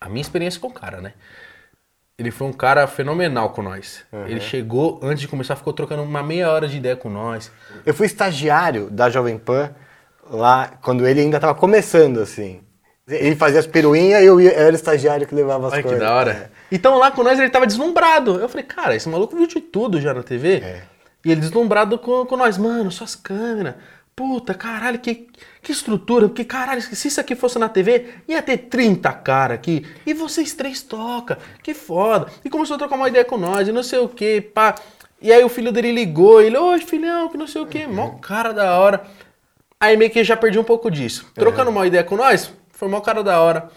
a minha experiência com o cara, né? Ele foi um cara fenomenal com nós. Ele chegou, antes de começar, ficou trocando uma meia hora de ideia com nós. Eu fui estagiário da Jovem Pan lá quando ele ainda tava começando, assim. Ele fazia as peruinhas e eu, ia- eu era o estagiário que levava as Olha que coisas. da hora. É. Então lá com nós ele tava deslumbrado. Eu falei, cara, esse maluco viu de tudo já na TV. É. E ele deslumbrado com, com nós. Mano, suas câmeras. Puta, caralho, que, que estrutura. Porque, caralho, se isso aqui fosse na TV, ia ter 30 cara aqui. E vocês três toca. Que foda. E começou a trocar uma ideia com nós e não sei o que, pá. E aí o filho dele ligou. Ele, ô filhão, que não sei o que. Mó cara da hora. Aí meio que já perdi um pouco disso. Trocando uma ideia com nós, foi mó cara da hora.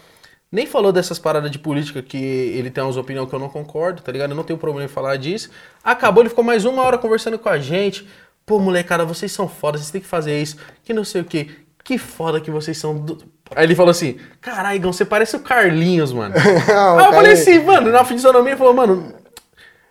Nem falou dessas paradas de política que ele tem umas opiniões que eu não concordo, tá ligado? Eu não tenho problema em falar disso. Acabou, ele ficou mais uma hora conversando com a gente. Pô, molecada, vocês são foda, vocês têm que fazer isso. Que não sei o que. Que foda que vocês são. do-" Aí ele falou assim: Caralho, Igão, você parece o Carlinhos, mano. Não, Aí eu falei assim, mano, na fisionomia, ele falou, mano,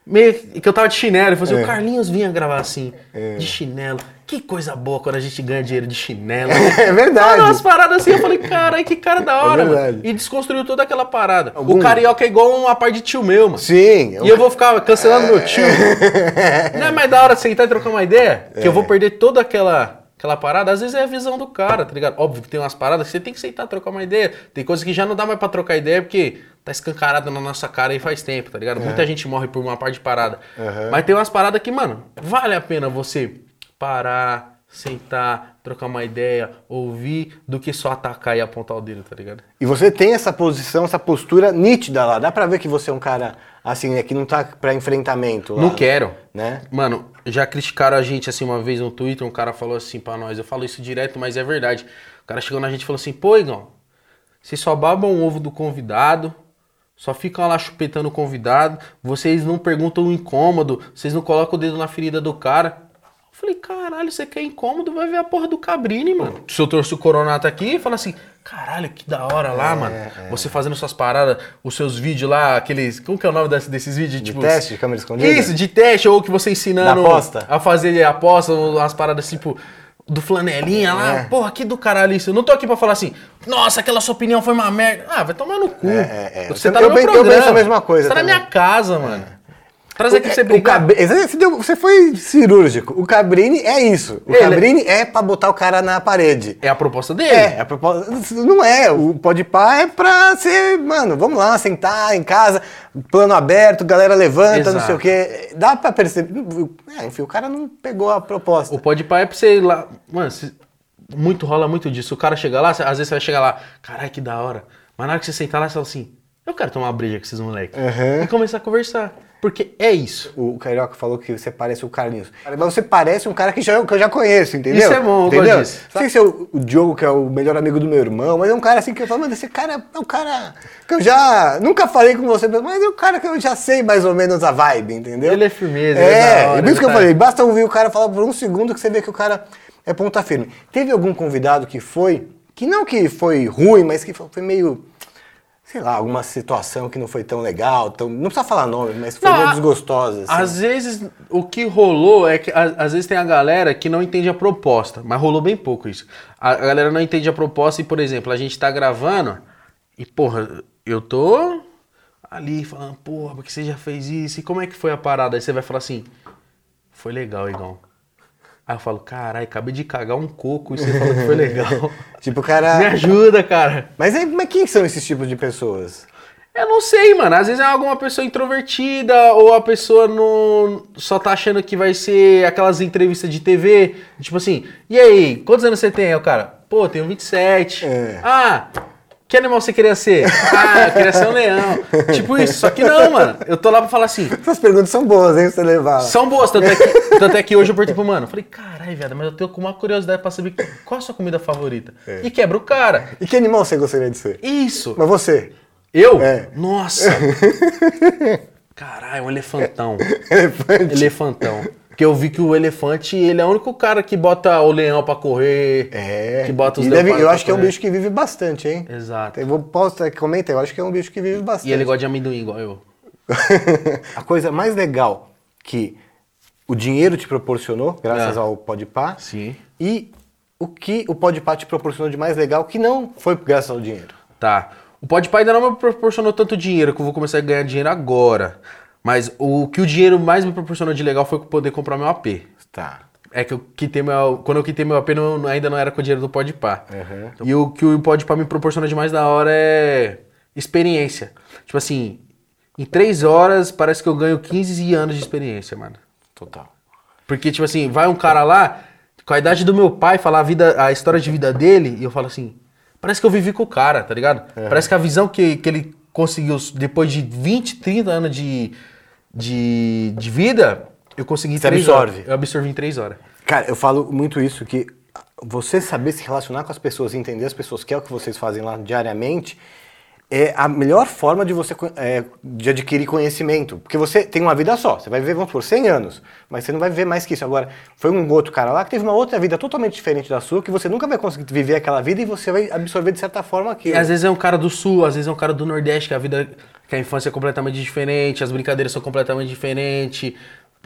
meio que eu tava de chinelo. Ele falou assim, o Carlinhos vinha gravar assim, de chinelo. Que coisa boa quando a gente ganha dinheiro de chinelo. É verdade. Falando umas paradas assim, eu falei, caralho, que cara da hora, mano. verdade. E desconstruiu toda aquela parada. Algum- O carioca é igual uma par de tio meu, mano. Sim. E eu vou ficar cancelando meu tio. Não é mais da hora sentar e trocar uma ideia? Que eu vou perder toda aquela, aquela parada. Às vezes é a visão do cara, tá ligado? Óbvio que tem umas paradas que você tem que sentar e trocar uma ideia. Tem coisas que já não dá mais pra trocar ideia porque tá escancarado na nossa cara aí faz tempo, tá ligado? Muita gente morre por uma parte de parada. Uhum. Mas tem umas paradas que, mano, vale a pena você parar, sentar, trocar uma ideia, ouvir, do que só atacar e apontar o dedo, tá ligado? E você tem essa posição, essa postura nítida lá. Dá pra ver que você é um cara, assim, né, que não tá pra enfrentamento lá. Não quero. Né? Mano, já criticaram a gente assim uma vez no Twitter, um cara falou assim pra nós, eu falo isso direto, mas é verdade. O cara chegou na gente e falou assim, pô, Igão, vocês só babam o ovo do convidado, só ficam lá chupetando o convidado, vocês não perguntam o incômodo, vocês não colocam o dedo na ferida do cara. Eu falei, caralho, você quer incômodo? Vai ver a porra do Cabrini, mano. Se eu trouxe o Coronato aqui, fala assim, caralho, que da hora lá, mano. Você fazendo suas paradas, os seus vídeos lá, aqueles. Como que é o nome desse- desses vídeos? De tipo, teste, de câmera escondida? Isso, de teste, ou que você ensinando a fazer aposta, umas paradas tipo. Do flanelinha lá, É. porra, que do caralho isso. Eu não tô aqui pra falar assim, nossa, aquela sua opinião foi uma merda. Ah, vai tomar no cu. É, é, é. Você Eu- tá no eu meu penso- eu programa. penso a mesma coisa Você tá na também. minha casa, mano. Traz aqui pra você O brigar. Cabrini, você, deu- você foi cirúrgico. O Cabrini é isso. O Ele- Cabrini é pra botar o cara na parede. É a proposta dele. É, a proposta. Não é. O Podpah é pra ser, mano, vamos lá, sentar em casa, plano aberto, galera levanta, não Exato. sei o quê. Dá pra perceber. É, enfim, o cara não pegou a proposta. O pode pá é pra você ir lá. Mano, se- muito rola muito disso. O cara chega lá, às vezes você vai chegar lá, caralho, que da hora. Mas na hora que você sentar lá, você fala assim, eu quero tomar uma breja com esses moleques. Uhum. E começar a conversar. Porque é isso. O Carioca falou que você parece o Carlinhos. Mas você parece um cara que, já, que eu já conheço, entendeu? Isso é bom, eu entendeu? disso. Não sei se é o, o Diogo, que é o melhor amigo do meu irmão, mas é um cara assim que eu falo, mano, esse cara é um cara que eu já. Nunca falei com você, mas é um cara que eu já sei mais ou menos a vibe, entendeu? Ele é firmeza, é É, e por isso que eu tá- falei, basta ouvir o cara falar por um segundo que você vê que o cara é ponta firme. Teve algum convidado que foi, que não que foi ruim, mas que foi meio. Sei lá, alguma situação que não foi tão legal, tão, não precisa falar nome, mas foi Não, desgostosa. assim. Às vezes, o que rolou é que a- às vezes tem a galera que não entende a proposta, mas rolou bem pouco isso. A, a galera não entende a proposta e, por exemplo, a gente tá gravando e, porra, eu tô ali falando, porra, porque você já fez isso e como é que foi a parada? Aí você vai falar assim, foi legal, Igão. Aí eu falo, caralho, acabei de cagar um coco e você falou que foi legal. Tipo, cara. Me ajuda, cara. Mas, é, mas quem são esses tipos de pessoas? Eu não sei, mano. Às vezes é alguma pessoa introvertida ou a pessoa não só tá achando que vai ser aquelas entrevistas de TV. Tipo assim, e aí, quantos anos você tem? Aí o cara, pô, tenho 27. É. Ah, que animal você queria ser? Ah, eu queria ser um leão. tipo isso. Só que não, mano. Eu tô lá pra falar assim. Essas perguntas são boas, hein, você levar. São boas, tanto é que, tanto é que hoje eu perguntei pro mano. eu Falei, caralho, viado, mas eu tenho uma curiosidade pra saber qual a sua comida favorita. É. E quebra o cara. E que animal você gostaria de ser? Isso. Mas você? Eu? É. Nossa! Caralho, um elefantão. Elefante. Elefantão. Porque eu vi que o elefante, ele é o único cara que bota o leão pra correr. É. Que bota os E deve- leopardos Eu acho que é um bicho que vive bastante, hein? Exato. Eu vou, posso até comentar, eu acho que é um bicho que vive bastante. E ele gosta de amendoim, igual eu. A coisa mais legal que o dinheiro te proporcionou, graças É. ao Podpah, Sim. e o que o Podpah te proporcionou de mais legal que não foi graças ao dinheiro. Tá. O Podpah ainda não me proporcionou tanto dinheiro, que eu vou começar a ganhar dinheiro agora. Mas o que o dinheiro mais me proporcionou de legal foi poder comprar meu AP. Tá. É que eu quitei meu. Quando eu quitei meu AP, não- ainda não era com o dinheiro do Podpah. Uhum. E o que o Podpah me proporciona de mais da hora é experiência. Tipo assim, em três horas parece que eu ganho 15 anos de experiência, mano. Total. Porque, tipo assim, vai um cara lá, com a idade do meu pai, falar a, vida, a história de vida dele, e eu falo assim, parece que eu vivi com o cara, tá ligado? Parece que a visão que, que ele conseguiu depois de 20, 30 anos de, de, de vida, eu consegui Você três absorve. horas. Eu absorvi em três horas. Cara, eu falo muito isso, que você saber se relacionar com as pessoas, entender as pessoas, que é o que vocês fazem lá diariamente, é a melhor forma de você é, de adquirir conhecimento. Porque você tem uma vida só, você vai viver, vamos por 100 anos, mas você não vai viver mais que isso. Agora, foi um outro cara lá que teve uma outra vida totalmente diferente da sua, que você nunca vai conseguir viver aquela vida e você vai absorver de certa forma E aquilo. às vezes é um cara do sul, às vezes é um cara do nordeste, que a vida, que a infância é completamente diferente, as brincadeiras são completamente diferentes.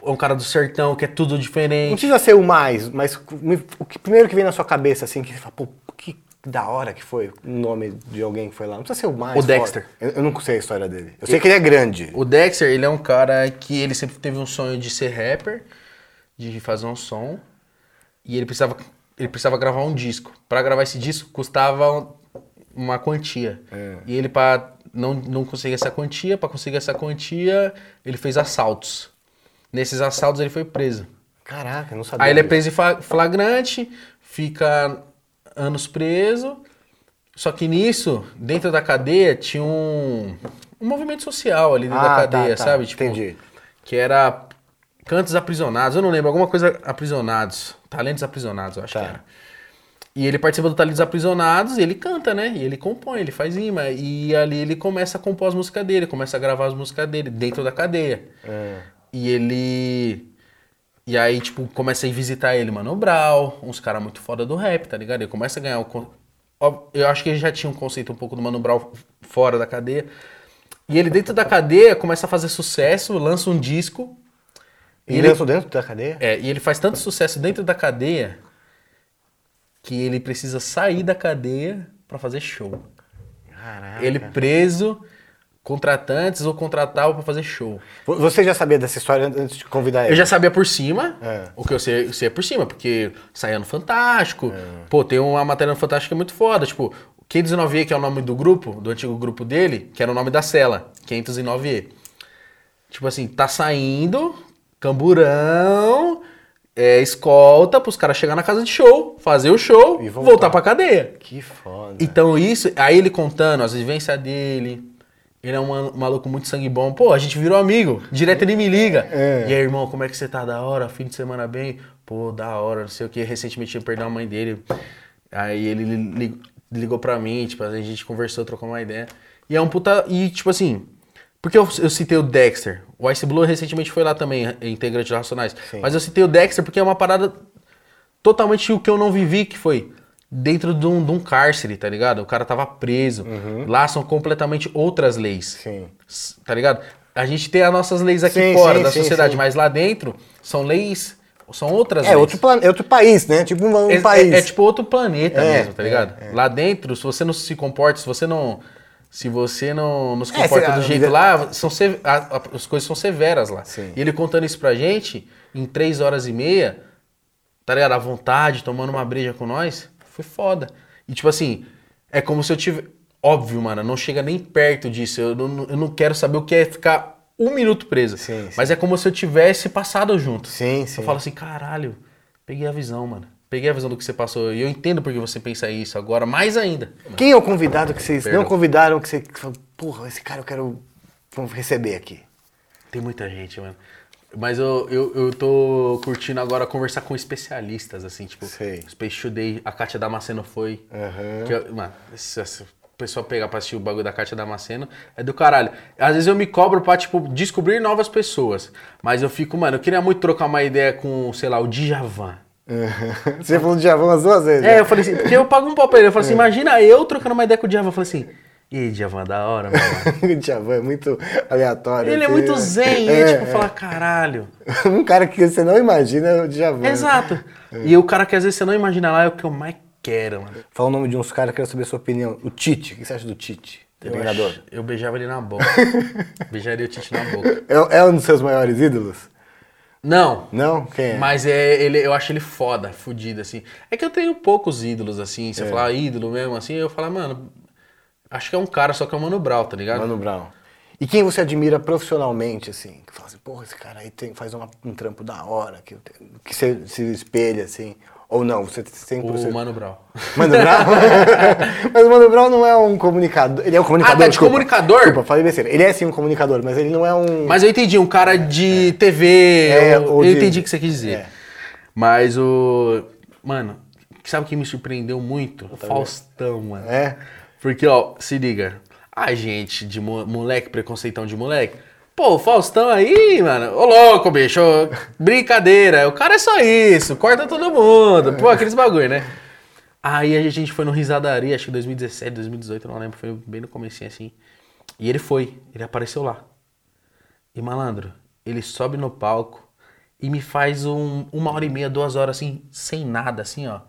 É um cara do sertão, que é tudo Não diferente. precisa ser o mais, mas o que, primeiro que vem na sua cabeça, assim, que você fala, pô, que da hora que foi o nome de alguém que foi lá. Não precisa ser o mais. O Dexter. Eu, eu não sei a história dele. Eu sei que ele é grande. O Dexter, ele é um cara que ele sempre teve um sonho de ser rapper, de fazer um som, e ele precisava, ele precisava gravar um disco. Pra gravar esse disco custava um- uma quantia. E ele, pra não, não conseguir essa quantia, pra conseguir essa quantia, ele fez assaltos. Nesses assaltos ele foi preso. Caraca, eu não sabia. Aí ele é preso em flagrante, fica anos preso. Só que nisso, dentro da cadeia, tinha um, um movimento social ali dentro da Ah, tá, cadeia, tá, sabe? Tipo, entendi. Que era cantos aprisionados, eu não lembro, alguma coisa aprisionados. Talentos aprisionados, eu acho Tá. que era. E ele participa do Talentos Aprisionados e ele canta, né? E ele compõe, ele faz rima. E ali ele começa a compor as músicas dele, começa a gravar as músicas dele dentro da cadeia. É. E ele E aí, tipo, começa a ir visitar ele, Mano Brown, uns caras muito foda do rap, tá ligado? Ele começa a ganhar o. Eu acho que ele já tinha um conceito um pouco do Mano Brown fora da cadeia. E ele, dentro da cadeia, começa a fazer sucesso, lança um disco. E ele- lançou dentro da cadeia? É, e ele faz tanto sucesso dentro da cadeia que ele precisa sair da cadeia pra fazer show. Caraca. Ele preso, contratantes ou contratava pra fazer show. Vo- Você já sabia dessa história antes de convidar ele? Eu já sabia por cima, É. o que eu sei, eu sei é por cima, porque saía no Fantástico. Pô, tem uma matéria no Fantástico que é muito foda. Tipo, o 509E, que é o nome do grupo, do antigo grupo dele, que era o nome da cela, 509E. Tipo assim, tá saindo, camburão, é, escolta pros caras chegar na casa de show, fazer o show E voltar. voltar pra cadeia. Que foda. Então isso, aí ele contando as vivências dele. Ele é um ma- maluco muito sangue bom. Pô, a gente virou amigo. Direto ele me liga. É. E aí, irmão, como é que você tá? Da hora? Fim de semana bem? Pô, da hora, não sei o que. Recentemente ele perdeu a mãe dele. Aí ele li- li- ligou pra mim, tipo, a gente conversou, trocou uma ideia. E é um puta. E, tipo assim. Porque eu, eu citei o Dexter. O Ice Blue recentemente foi lá também, integrante de Racionais. Sim. Mas eu citei o Dexter porque é uma parada totalmente o que eu não vivi, que foi dentro de um, de um cárcere, tá ligado? O cara tava preso. Lá são completamente outras leis. Uhum. Sim. Tá ligado? A gente tem as nossas leis aqui Sim, fora sim, da sociedade, mas lá dentro são leis, são outras É leis. outro, plan... é outro país, né? Tipo um, um É- país. É, é tipo outro planeta É, mesmo, tá ligado? Lá dentro, se você não se comporta, se você não. Se você não, se É, comporta lá, do jeito lá, são se- a- a- as coisas são severas lá. Sim. E ele contando isso pra gente, em três horas e meia, tá ligado? À vontade, tomando uma breja com nós, foi foda. E tipo assim, é como se eu tivesse. Óbvio, mano, não chega nem perto disso. Eu não, eu não quero saber o que é ficar um minuto preso. Sim, sim. Mas é como se eu tivesse passado junto. Sim, sim. Eu falo assim, caralho, peguei a visão, mano. Peguei a visão do que você passou. E eu entendo porque você pensa isso agora, mais ainda. Quem é o convidado que vocês Perdão. não convidaram, que você falou, porra, esse cara eu quero receber aqui? Tem muita gente, mano. Mas eu, eu, eu tô curtindo agora conversar com especialistas, assim, tipo, Sei. Space Today, a Kátia Damasceno foi. Que eu- mano, se, se o pessoal pegar pra assistir o bagulho da Kátia Damasceno, é do caralho. Às vezes eu me cobro pra, tipo, descobrir novas pessoas. Mas eu fico, mano, eu queria muito trocar uma ideia com, sei lá, o Djavan. Você falou de Javão as duas vezes. É, né? eu falei assim, porque eu pago um pau pra ele. Eu falei assim, imagina eu trocando uma ideia com o Djavan. Eu falei assim, e aí, Djavan, da hora, mano. o Djavan é muito aleatório. Ele é assim, muito né? zen, É, é, tipo, é. falar, caralho. Um cara que você não imagina é o Djavan. Exato. E o cara que às vezes você não imagina lá é o que eu mais quero, mano. Fala o nome de uns caras, quero saber a sua opinião. O Tite, o que você acha do Tite? Eu, acho- eu beijava ele na boca. Beijaria o Tite na boca. É, é um dos seus maiores ídolos? Não. Não? Quem é? Mas é, ele, eu acho ele foda, fudido, assim. É que eu tenho poucos ídolos, assim. É. Se eu falar ídolo mesmo, assim, eu falo, mano, acho que é um cara, só que é o Mano Brown, tá ligado? Mano Brown. E quem você admira profissionalmente, assim? Que fala assim, porra, esse cara aí tem, faz uma- um trampo da hora, que, que você se espelha, assim. Ou não, você sempre... o Mano Brown. Mano Brown? mas o Mano Brown não é um comunicador. Ele é um comunicador. Ah, tá, de desculpa. comunicador? Desculpa, falei besteira. Ele é sim um comunicador, mas ele não é um. Mas eu entendi, um cara de TV. É, ou eu de- entendi o que você quis dizer. É. Mas o. Mano, sabe o que me surpreendeu muito? Faustão, mano. É? Porque, ó, se liga. A gente de mo- moleque, preconceitão de moleque. Pô, o Faustão aí, mano. Ô louco, bicho. ô, Brincadeira. O cara é só isso. Corta todo mundo. Pô, aqueles bagulho, né? Aí a gente foi no Risadaria, acho que 2017, 2018, eu não lembro. Foi bem no comecinho assim. E ele foi. Ele apareceu lá. E malandro, ele sobe no palco e me faz um- uma hora e meia, duas horas assim, sem nada, assim, ó.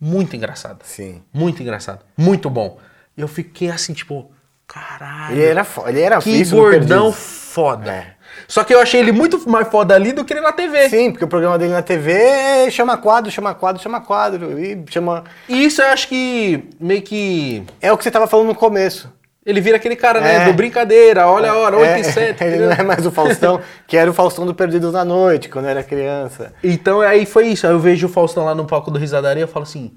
Muito engraçado. Sim. Muito engraçado. Muito bom. E eu fiquei assim, tipo, caralho. Ele era, fo- ele era que gordão foda. É. Só que eu achei ele muito mais foda ali do que ele na TV. Sim, porque o programa dele na TV é chama quadro, chama quadro, chama quadro. E chama. E isso eu acho que meio que. É o que você tava falando no começo. Ele vira aquele cara, né? É. Do brincadeira, olha a hora, 8 É, e 7. ele não é mais o Faustão, que era o Faustão do Perdidos na Noite, quando era criança. Então aí foi isso. Aí eu vejo o Faustão lá no palco do Risadaria e eu falo assim: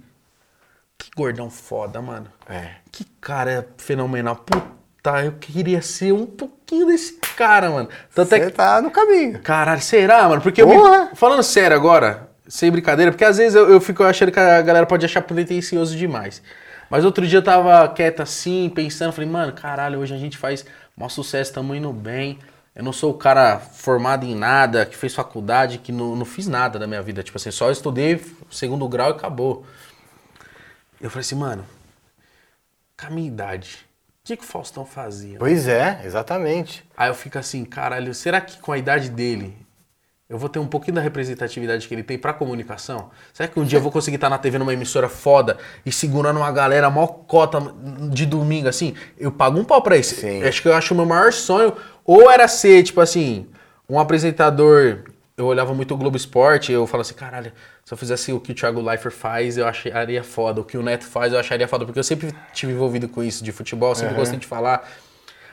gordão foda, mano. É. Que cara fenomenal. Puta, eu queria ser um pouquinho desse cara, mano. Tanto é Você que. tá no caminho. Caralho, será, mano? Porque eu me-! Falando sério agora, sem brincadeira, porque às vezes eu, eu fico achando que a galera pode achar pretencioso demais. Mas outro dia eu tava quieto assim, pensando, falei, mano, caralho, hoje a gente faz maior sucesso, tamo indo bem. Eu não sou o cara formado em nada, que fez faculdade, que não, não fiz nada da minha vida. Tipo assim, só estudei segundo grau e acabou. Eu falei assim, mano, com a minha idade, o que, que o Faustão fazia? Pois é, exatamente. Aí eu fico assim, caralho, será que com a idade dele eu vou ter um pouquinho da representatividade que ele tem pra comunicação? Será que um dia eu vou conseguir estar na TV numa emissora foda e segurando uma galera mó cota de domingo, assim? Eu pago um pau pra isso. Sim. Acho que eu acho o meu maior sonho, ou era ser, tipo assim, um apresentador. Eu olhava muito o Globo Esporte, eu falava assim, caralho, se eu fizesse o que o Thiago Leifert faz, eu acharia foda. O que o Neto faz, eu acharia foda. Porque eu sempre tive envolvido com isso de futebol, sempre gostei de falar.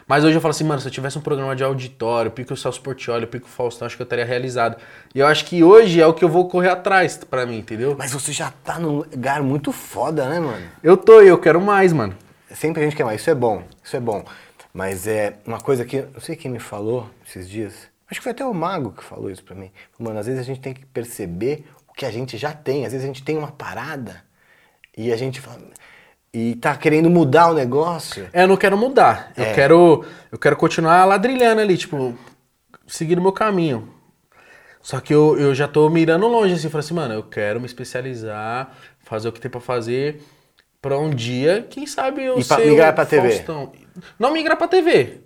Mas hoje eu falo assim, mano, se eu tivesse um programa de auditório, pico o Celso Portioli, pico o Faustão, acho que eu teria realizado. E eu acho que hoje é o que eu vou correr atrás pra mim, entendeu? Mas você já tá num lugar muito foda, né, mano? Eu tô e eu quero mais, mano. Sempre a gente quer mais. Isso é bom, isso é bom. Mas é uma coisa que, não sei quem me falou esses dias, acho que foi até o Mago que falou isso pra mim. Mano, às vezes a gente tem que perceber o que a gente já tem. Às vezes a gente tem uma parada e a gente fala. E tá querendo mudar o negócio. É, eu não quero mudar. Eu É. quero eu quero continuar ladrilhando ali, tipo, seguir o meu caminho. Só que eu, eu já tô mirando longe, assim, falando assim, mano, eu quero me especializar, fazer o que tem pra fazer, pra um dia, quem sabe eu E pra ser migrar o pra TV? Faustão. Não migrar pra TV.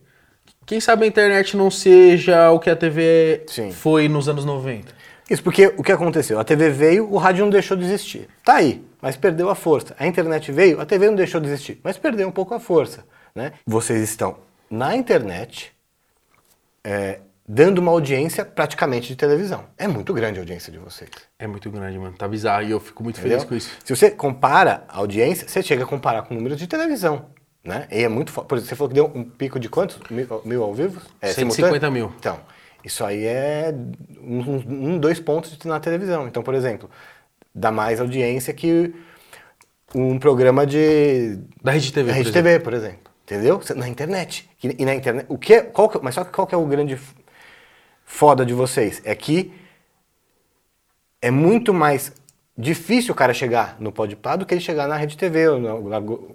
Quem sabe a internet não seja o que a TV Sim. foi nos anos 90. Isso porque o que aconteceu? A TV veio, o rádio não deixou de existir. Tá aí, mas perdeu a força. A internet veio, a TV não deixou de existir, mas perdeu um pouco a força. Né? Vocês estão na internet é, dando uma audiência praticamente de televisão. É muito grande a audiência de vocês. É muito grande, mano. Tá bizarro e eu fico muito feliz Entendeu? com isso. Se você compara a audiência, você chega a comparar com números de televisão. Né? E é muito fo- Por exemplo, você falou que deu um pico de quantos? Mil, mil ao vivo? É, 150 simultâneo? mil. Então, isso aí é um, um, dois pontos na televisão. Então, por exemplo, dá mais audiência que um programa de Da Rede TV, da por Rede exemplo. TV, por exemplo. Entendeu? Na internet. E, na internet. O que é, qual que- mas só que qual que é o grande foda de vocês? É que é muito mais difícil o cara chegar no Podpah do que ele chegar na Rede TV.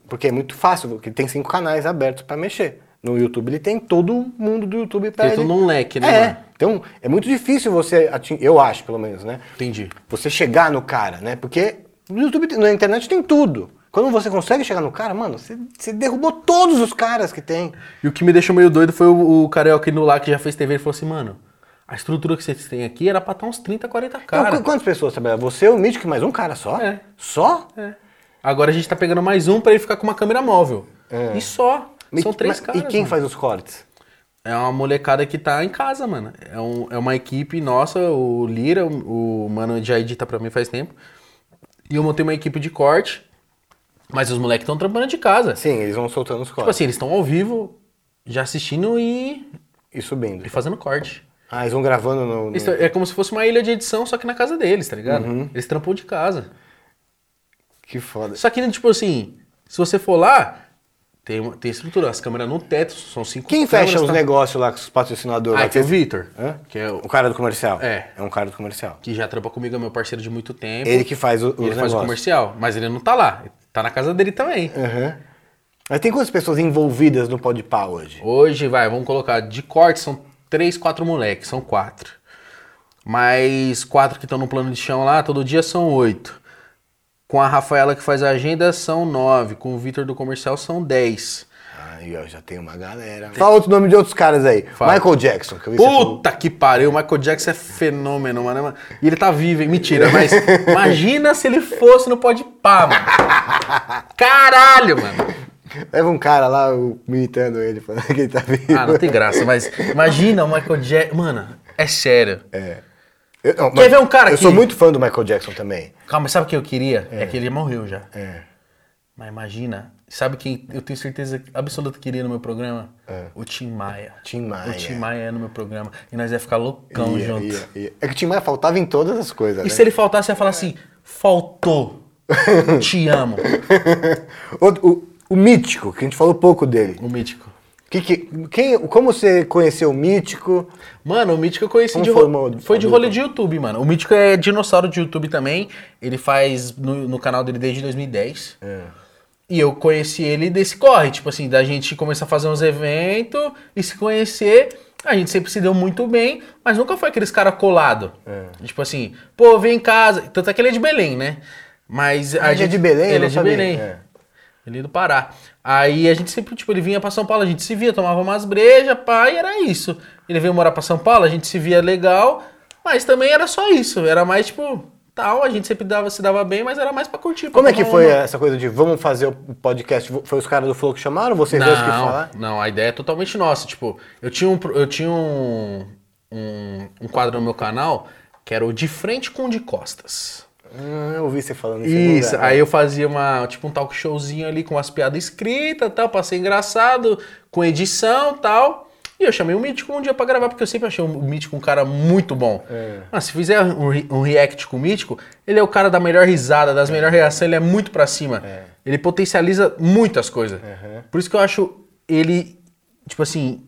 porque é muito fácil, porque tem cinco canais abertos para mexer. No YouTube ele tem todo mundo do YouTube para Tem ele. todo um leque, né, É. Então é muito difícil você atingir, eu acho pelo menos, né? Entendi. Você chegar no cara, né? Porque no YouTube, na internet tem tudo. Quando você consegue chegar no cara, mano, você, você derrubou todos os caras que tem. E o que me deixou meio doido foi o, o Carioca no lá que já fez TV. Ele falou assim, mano, a estrutura que vocês têm aqui era pra estar uns 30, 40 Então, caras. qu- quantas pessoas trabalham? Você, o Mítico e mais um cara só? É. Só? É. Agora a gente tá pegando mais um pra ele ficar com uma câmera móvel. E só. São três mas- caras. E quem mano. faz os cortes? É uma molecada que tá em casa, mano. É, um- é uma equipe nossa, o Lira, o, o mano já edita pra mim faz tempo. E eu montei uma equipe de corte, mas os moleques estão trabalhando de casa. Sim, eles vão soltando os Tipo cortes assim, eles estão ao vivo, já assistindo e, e subindo. e fazendo corte. Ah, eles vão gravando no. no- Isso é como se fosse uma ilha de edição, só que na casa deles, tá ligado? Uhum. Eles trampam de casa. Que foda. Só que, tipo assim, se você for lá, tem, uma- tem estrutura. As câmeras no teto, são cinco Quem fecha os tá? negócios lá com os patrocinadores? Ah, lá, tem o Vitor, que é o, O cara do comercial? É. É um cara do comercial. que já trampa comigo, é meu parceiro de muito tempo. Ele que faz o, os ele faz o negócios. comercial, mas ele não tá lá. Tá na casa dele também. Aham. Mas tem quantas pessoas envolvidas no Podpah hoje? Hoje, vai, vamos colocar, de corte são três, quatro moleques, são quatro. Mais quatro que estão no plano de chão lá, todo dia são oito. Com a Rafaela que faz a agenda são nove. Com o Vitor do comercial são dez. Aí, ó, já tem uma galera. Fala outro nome de outros caras aí. Fala. Michael Jackson, que. Puta que pariu, o Michael Jackson é fenômeno, mano. E ele tá vivo, hein? Mentira, mas imagina se ele fosse no Pode Pá, mano. Caralho, mano. Leva um cara lá o- imitando ele, falando que ele tá vivo. Ah, não tem graça, mas imagina o Michael Jackson. Mano, é sério. É. Eu, não, Quer ver um cara Eu que- sou muito fã do Michael Jackson também. Calma, sabe o que eu queria? É, que ele morreu já. É. Mas imagina, sabe quem eu tenho certeza absoluta que queria no meu programa? O Tim Maia. Tim Maia. O Tim Maia é no meu programa. E nós ia ficar loucão Ia, junto. ia, ia. É que o Tim Maia faltava em todas as coisas, E né? se ele faltasse, ia falar assim: faltou. Te amo. o, o, o Mítico, que a gente falou pouco dele. O Mítico. Que, que, quem, como você conheceu o Mítico? Mano, o Mítico eu conheci Como de, foi, foi de rolê de YouTube, mano. O Mítico é dinossauro de YouTube também. Ele faz no, no canal dele desde 2010. E eu conheci ele desse corre, tipo assim, da gente começar a fazer uns eventos e se conhecer. A gente sempre se deu muito bem, mas nunca foi aqueles cara colado. Tipo assim, pô, vem em casa. Tanto é que ele é de Belém, né? Mas a ele é gente, de Belém? Ele é de sabia. Belém. É. Ele é do Pará. Aí a gente sempre, tipo, ele vinha pra São Paulo, a gente se via, tomava umas brejas, pá, e era isso. Ele veio morar pra São Paulo, a gente se via legal, mas também era só isso. Era mais, tipo, tal, a gente sempre dava, se dava bem, mas era mais pra curtir. pra Como é que foi uma- essa coisa de vamos fazer o podcast? Foi os caras do Flow que chamaram? Vocês dois que Não, falaram? não, a ideia é totalmente nossa. Tipo, eu tinha um, eu tinha um, um, um quadro no meu canal que era o De Frente com o de Costas. Ah, eu ouvi você falando isso. em Isso, lugar. aí eu fazia uma, tipo um talk showzinho ali com umas piadas escritas tal, pra ser engraçado, com edição tal. E eu chamei o Mítico um dia pra gravar, porque eu sempre achei o Mítico um cara muito bom. Mas se fizer um, um react com o Mítico, ele é o cara da melhor risada, das melhores reações, ele é muito pra cima. Ele potencializa muitas coisas. Por isso que eu acho ele, tipo assim,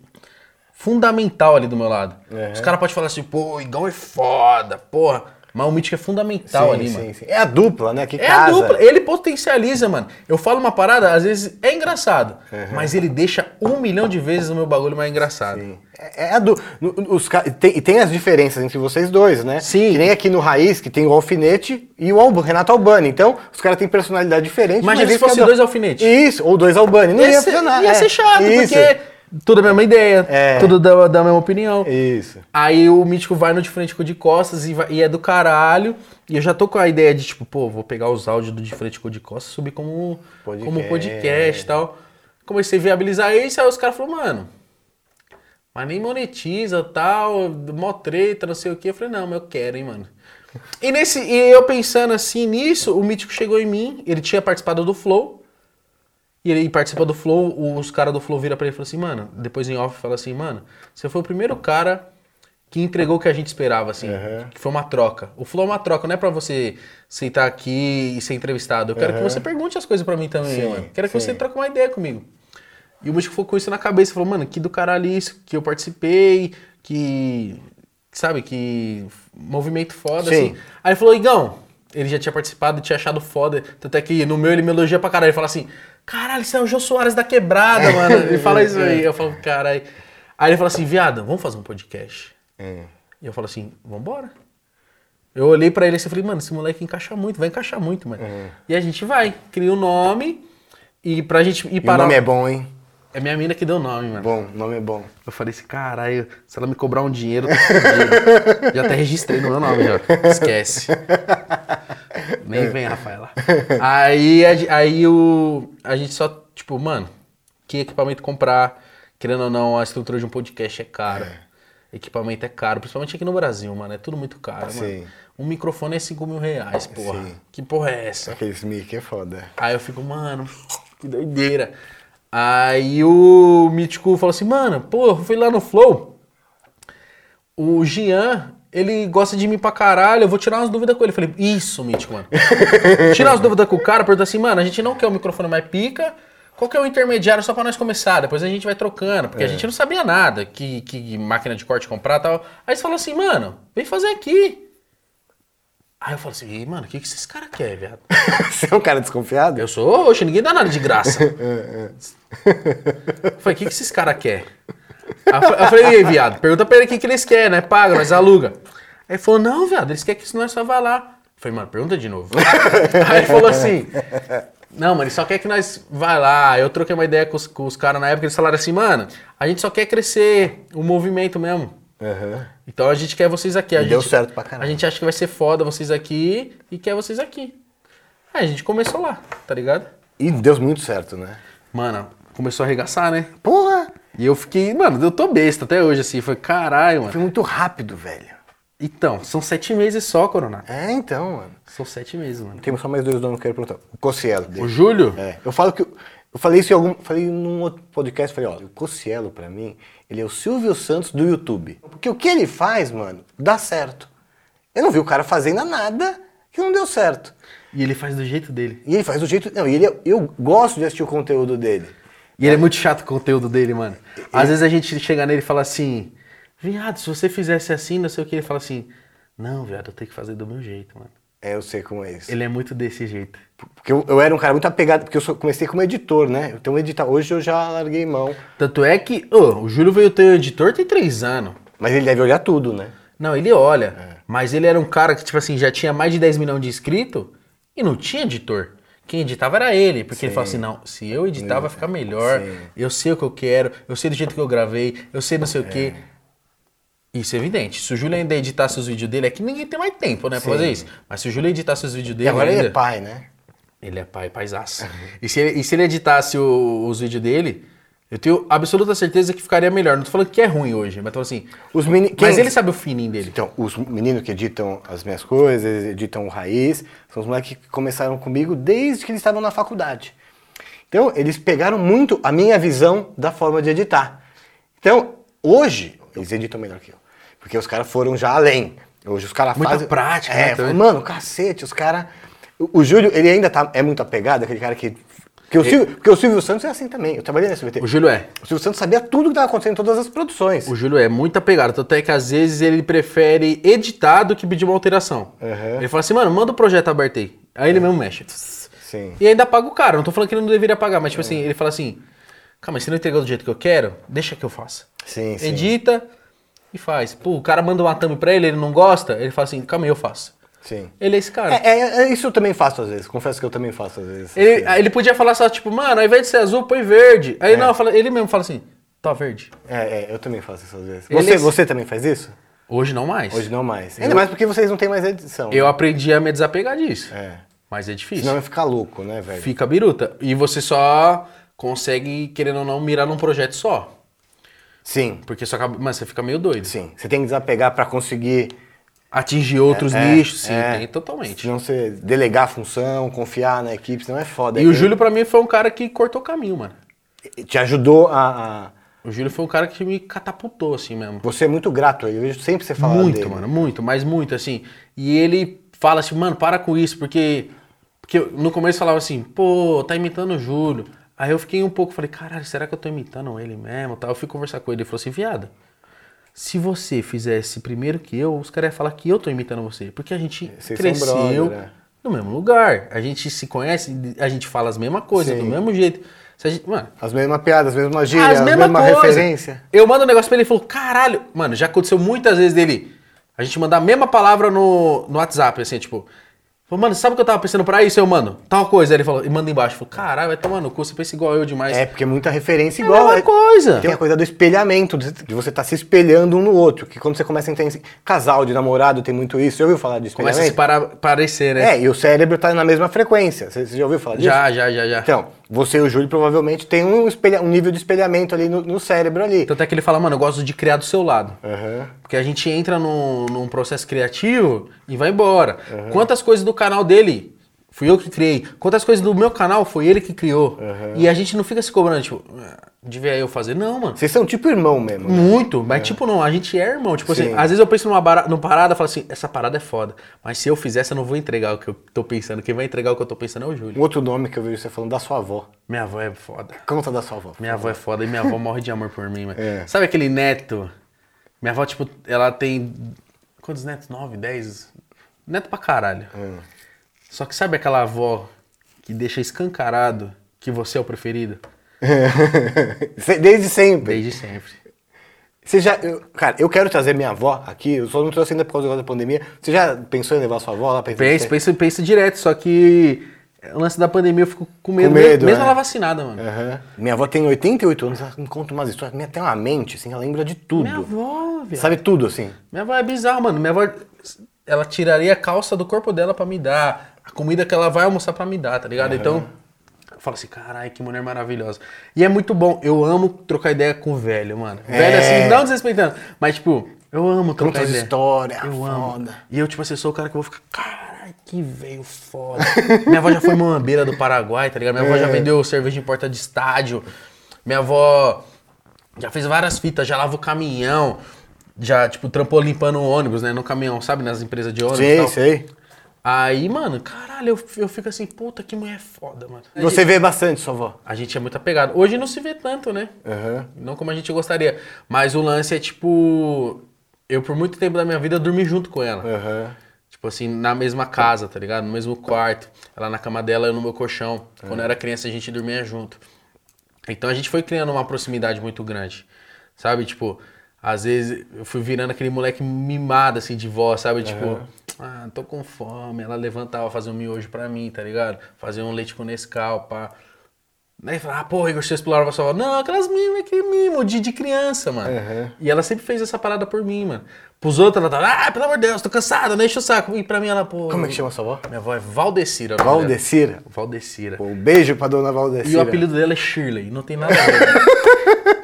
fundamental ali do meu lado. Os caras podem falar assim, pô, o Igão é foda, porra. Mas o Mítico é fundamental sim, ali, sim, mano. sim. É a dupla, né? Que É casa. a dupla, ele potencializa, mano. Eu falo uma parada, às vezes é engraçado, mas ele deixa um milhão de vezes o meu bagulho mais engraçado. Sim. É, é a du... no- Os, ca- tem, e tem as diferenças entre vocês dois, né? Sim. Que nem aqui no Raiz, que tem o Alfinete e o Alba, Renato Albani. Então, os caras têm personalidade diferente. Imagina mas se fosse do- dois Alfinetes. Isso, ou dois Albani. Não ia, Ia funcionar. ia é. ser chato, Isso. porque tudo a mesma ideia, É. tudo da, da mesma opinião. Isso. Aí o Mítico vai no de frente com o de costas e, vai- e é do caralho. E eu já tô com a ideia de, tipo, pô, vou pegar os áudios do de frente com o de costas e subir como Podcast. como podcast e tal. Comecei a viabilizar isso, aí os caras falaram, mano, mas nem monetiza tal, mó treta, não sei o que. Eu falei, não, mas eu quero, hein, mano. E, nesse, e eu pensando assim nisso, o Mítico chegou em mim, ele tinha participado do Flow. E ele participa do Flow, os caras do Flow viram pra ele e falam assim, mano, depois em off fala assim, mano, você foi o primeiro cara que entregou o que a gente esperava, assim, que foi uma troca. O Flow é uma troca, não é pra você sentar aqui e ser entrevistado. Eu quero que você pergunte as coisas pra mim também, Sim, mano. Quero que sim. você troque uma ideia comigo. E o Mítico ficou com isso na cabeça, falou, mano, que do caralho isso, que eu participei, que, sabe, que movimento foda, Sim. assim. Aí ele falou, Igão, ele já tinha participado tinha achado foda. Tanto é que no meu ele me elogia pra caralho. Ele fala assim: caralho, isso é o Jô Soares da quebrada, mano. Ele fala isso aí. Eu falo, caralho. Aí ele fala assim: viado, vamos fazer um podcast. É. E eu falo assim: vambora. Eu olhei pra ele assim e falei, mano, esse moleque encaixa muito, vai encaixar muito, mano. E a gente vai, cria o nome e pra gente ir E o parar. nome é bom, hein? É minha mina que deu o nome, mano. Bom, o nome é bom. Eu falei assim, caralho, se ela me cobrar um dinheiro, eu tô fudido. já até registrei no meu nome, já. Esquece. Nem vem, Rafaela. Aí, aí o, a gente só, tipo, mano, que equipamento comprar? Querendo ou não, a estrutura de um podcast é cara. Equipamento é caro, principalmente aqui no Brasil, mano. É tudo muito caro, Sim. mano. Um microfone é 5 mil reais, porra. Sim. Que porra é essa? Aqueles mic é foda. Aí eu fico, mano, que doideira. Aí o Mítico falou assim, mano, pô, eu fui lá no Flow. O Jean, ele gosta de mim pra caralho, eu vou tirar umas dúvidas com ele. Eu falei, isso, Mítico, mano. tirar umas dúvidas com o cara, pergunta assim, mano, a gente não quer o microfone mais pica. Qual que é o intermediário só pra nós começar? Depois a gente vai trocando, porque a gente não sabia nada, que, que máquina de corte comprar e tal. Aí você falou assim, mano, vem fazer aqui. Aí eu falo assim, "Ih, mano, o que, que esses caras querem, viado? Você é um cara desconfiado? Eu sou roxo, ninguém dá nada de graça. Eu falei, o que, que esses caras querem? Eu fa- eu falei, viado, pergunta pra ele o que, que eles querem, né? Paga, nós aluga. Aí ele falou, não, viado, eles querem que nós só vá lá. Eu falei, mano, pergunta de novo. Aí ele falou assim, não, mano, ele só quer que nós vá lá. Eu troquei uma ideia com os, com os caras na época, eles falaram assim, mano, a gente só quer crescer o movimento mesmo. Aham. Então a gente quer vocês aqui. A E deu gente- certo pra caralho. A gente acha que vai ser foda vocês aqui e quer vocês aqui. Aí a gente começou lá, tá ligado? E deu muito certo, né? Mano, começou a arregaçar, né? Porra! E eu fiquei, mano, eu tô besta até hoje, assim. Foi caralho, mano. Foi muito rápido, velho. Então, são sete meses só, Coronado. É, então, mano. São sete meses, mano. Temos só mais dois nomes que eu quero perguntar. O Cossielo. O. Júlio? É. Eu falo que. Eu falei isso em algum. Falei num outro podcast, falei, ó, o Cossielo, pra mim, ele é o Silvio Santos do YouTube. Porque o que ele faz, mano, dá certo. Eu não vi o cara fazendo nada que não deu certo. E ele faz do jeito dele. E ele faz do jeito. Não, e ele, é- eu gosto de assistir o conteúdo dele. E ele é muito chato com o conteúdo dele, mano. Às vezes a gente chega nele e fala assim, viado, se você fizesse assim, não sei o que, ele fala assim, não, viado, eu tenho que fazer do meu jeito, mano. É, eu sei como é isso. Ele é muito desse jeito. Porque eu, eu era um cara muito apegado, porque eu sou- comecei como editor, né? Então, editar. Hoje eu já larguei mão. Tanto é que, ô, o Júlio veio ter editor tem três anos. Mas ele deve olhar tudo, né? Não, ele olha. É. Mas ele era um cara que, tipo assim, já tinha mais de 10 milhões de inscritos e não tinha editor. Quem editava era ele, porque ele falava assim, não, se eu editar vai ficar melhor, Sim. eu sei o que eu quero, eu sei do jeito que eu gravei, eu sei não sei o quê. Isso é evidente. Se o Júlio ainda editasse os vídeos dele, é que ninguém tem mais tempo, né, pra Sim. fazer isso. Mas se o Júlio editasse os vídeos dele E agora ele ainda- é pai, né? Ele é pai, paisaço. e, se ele, e se ele editasse o- os vídeos dele, eu tenho absoluta certeza que ficaria melhor. Não tô falando que é ruim hoje, mas tô assim. Os meni... Mas quem- ele sabe o fininho dele. Então, os meninos que editam as minhas coisas, editam o Raiz, são os moleques que começaram comigo desde que eles estavam na faculdade. Então, eles pegaram muito a minha visão da forma de editar. Então, hoje, eles editam melhor que eu. Porque os caras foram já além. Hoje os caras fazem... prática, é, né. Mano, cacete, os caras... O, o Júlio, ele ainda tá, é muito apegado, aquele cara que... Porque o, Silvio, porque o Silvio Santos é assim também. Eu trabalhei na SBT. O Júlio é. O Silvio Santos sabia tudo que estava acontecendo em todas as produções. O Júlio é muito apegado, tanto é que às vezes ele prefere editar do que pedir uma alteração. Uhum. Ele fala assim, mano, manda o projeto aberto aí. Aí ele mesmo mexe. Sim. E ainda paga o cara. Não tô falando que ele não deveria pagar, mas tipo assim, ele fala assim, calma, se não entregou do jeito que eu quero, deixa que eu faça. Sim, sim. Edita e faz. Pô, o cara manda uma thumb pra ele, ele não gosta, ele fala assim, calma aí, eu faço. Sim. Ele é esse cara. É, é- é isso eu também faço às vezes. Confesso que eu também faço às vezes. Ele, aí ele podia falar só, tipo, mano, ao invés de ser azul, põe verde. Aí não, fala- ele mesmo fala assim, tá verde. É, é, eu também faço isso às vezes. Ele Você, é- você também faz isso? Hoje não mais. Hoje não mais. Ainda mais porque vocês não têm mais edição. Eu aprendi a me desapegar disso. É. Mas é difícil. Senão ficar louco, né, velho? Fica biruta. E você só consegue, querendo ou não, mirar num projeto só. Sim, Porque só acaba. Mas você fica meio doido. sim. Você tem que desapegar pra conseguir. Atingir outros É, nichos, sim, é. tem totalmente. Senão você delegar a função, confiar na equipe, senão é foda. E o É- Júlio, pra mim, foi um cara que cortou o caminho, mano. Te ajudou a, a- O Júlio foi um cara que me catapultou, assim mesmo. Você é muito grato aí. Eu vejo sempre você falar muito, dele. mano, muito, mas muito, assim. E ele fala assim, mano, para com isso, porque. Porque no começo falava assim, pô, tá imitando o Júlio. Aí eu fiquei um pouco, falei, caralho, será que eu tô imitando ele mesmo? Tal. Eu fui conversar com ele, ele falou assim, viado, se você fizesse primeiro que eu, os caras iam falar que eu tô imitando você. Porque a gente Vocês são cresceu brother, né? no mesmo lugar. A gente se conhece, a gente fala as mesmas coisas, do mesmo jeito. Gente, mano, As mesmas piadas, as mesmas gírias, as a mesma referência. Eu mando um negócio pra ele e falou, caralho, mano, já aconteceu muitas vezes dele. A gente mandar a mesma palavra no, no WhatsApp, assim, tipo. Falou, mano, sabe o que eu tava pensando pra isso? Eu, mano, tal coisa. Aí ele falou, e manda embaixo. Falou, caralho, vai tomar no cu, você pensa igual eu demais. É, porque é muita referência É a igual. mesma coisa. Tem a coisa do espelhamento, de você estar se espelhando um no outro. Que quando você começa a entender. Casal de namorado tem muito isso. Já ouviu falar de Começa a se para, parecer, né? É, e o cérebro tá na mesma frequência. Você, você já ouviu falar disso? já, já, já, já. Então, você e o Júlio provavelmente tem um, espelha- um nível de espelhamento ali no, no cérebro ali. Tanto é que ele fala, mano, eu gosto de criar do seu lado. Aham. Porque a gente entra num, num processo criativo e vai embora. Quantas coisas do canal dele fui eu que criei? Quantas coisas do meu canal foi ele que criou? E a gente não fica se cobrando, tipo, "Ah, devia eu fazer. Não, mano. Vocês são tipo irmão mesmo. né? Muito, mas tipo, não, a gente é irmão. Tipo assim, Sim. às vezes eu penso numa, bara- numa parada e falo assim, essa parada é foda. Mas se eu fizesse, eu não vou entregar o que eu tô pensando. Quem vai entregar o que eu tô pensando é o Júlio. Um outro nome que eu vejo você falando da sua avó. Minha avó é foda. Conta da sua avó. Minha avó é foda e minha avó morre de amor por mim, mano. É. Sabe aquele neto? Minha avó, tipo, ela tem. Quantos netos? Nove, dez? Neto pra caralho. Hum. Só que sabe aquela avó que deixa escancarado que você é o preferido? Desde sempre. Desde sempre. Você já. eu- cara, eu quero trazer minha avó aqui, eu só não trouxe ainda por causa da pandemia. Você já pensou em levar sua avó lá pra Pensa, pensa, pensa direto, só que o lance da pandemia eu fico com medo, Com medo, mesmo é. ela vacinada, mano. Aham. Minha avó tem 88 anos, ela me conta umas histórias. Minha tem uma mente, assim, ela lembra de tudo. Minha avó, viado. Sabe tudo, assim. Minha avó é bizarra, mano. Minha avó, ela tiraria a calça do corpo dela pra me dar. A comida que ela vai almoçar pra me dar, tá ligado? Então, eu falo assim, caralho, que mulher maravilhosa. E é muito bom. Eu amo trocar ideia com o velho, mano. Velho, assim, não desrespeitando. Mas, tipo, eu amo trocar Conta as ideia. histórias, Eu amo. foda. E eu, tipo assim, sou o cara que eu vou ficar, caralho, que velho foda. Minha avó já foi mambeira do Paraguai, tá ligado? Minha avó já vendeu cerveja em porta de estádio. Minha avó já fez várias fitas, já lava o caminhão. Já, tipo, trampou limpando o ônibus, né? No caminhão, sabe? Nas empresas de ônibus e Sei. Aí, mano, caralho, eu, eu fico assim, puta, que mulher foda, mano. Você vê bastante sua avó. A gente é muito apegado. Hoje não se vê tanto, né? Aham. Não como a gente gostaria. Mas o lance é, tipo... Eu, por muito tempo da minha vida, dormi junto com ela. Aham. Tipo, assim, na mesma casa, tá ligado? No mesmo quarto. Ela na cama dela, eu no meu colchão. Quando eu era criança, a gente dormia junto. Então a gente foi criando uma proximidade muito grande. Sabe? Tipo, às vezes eu fui virando aquele moleque mimado, assim, de voz, sabe? Tipo, ah, tô com fome. Ela levantava, fazia um miojo pra mim, tá ligado? Fazia um leite com Nescau, pá. Daí falava, ah, porra, Igor, você explorava sua avó. Não, aquelas mimas, aquele mimo de, de criança, mano. Uhum. E ela sempre fez essa parada por mim, mano. Pros outros, ela tava, ah, pelo amor de Deus, tô cansada, não enche o saco. E pra mim, ela, pô. Como é que chama sua avó? Minha avó é Valdecira. nome dela. Valdecira. Valdecira. Pô, um beijo pra dona E o Valdecira. apelido dela é Shirley, não tem nada a ver.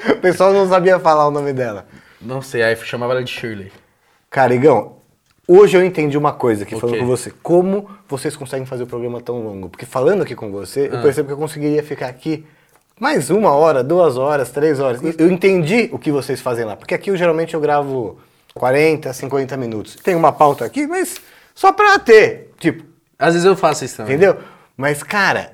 O pessoal não sabia falar o nome dela. não sei, aí chamava ela de Shirley. Cara, Igão, hoje eu entendi uma coisa aqui O falando quê? com você. Como vocês conseguem fazer o programa tão longo? Porque falando aqui com você, Ah. eu percebo que eu conseguiria ficar aqui mais uma hora, duas horas, três horas. Eu entendi o que vocês fazem lá. Porque aqui eu geralmente eu gravo 40, 50 minutos. Tem uma pauta aqui, mas só pra ter. Tipo, Às vezes eu faço isso também. entendeu? Mas, cara,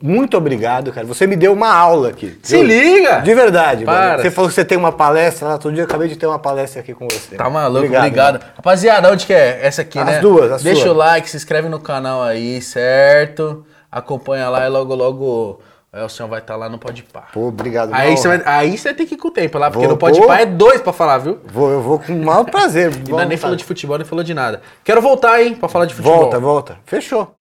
muito obrigado, cara. Você me deu uma aula aqui. Se liga! De verdade, mano. Para. Você falou que você tem uma palestra lá. Todo dia eu acabei de ter uma palestra aqui com você. Tá maluco, obrigado. Rapaziada, onde que é? Essa aqui, As né? duas, as Deixa suas. o like, se inscreve no canal aí, certo? Acompanha lá e logo, logo o Elson vai estar lá no Podpah. Pô, obrigado. Aí você, vai, aí você vai ter que ir com o tempo lá, porque Vou, no Podpah pô. é dois pra falar, viu? Vou, eu vou com o maior prazer. Ainda nem falou de futebol, nem falou de nada. Quero voltar, hein, pra falar de futebol. Volta, volta. Fechou.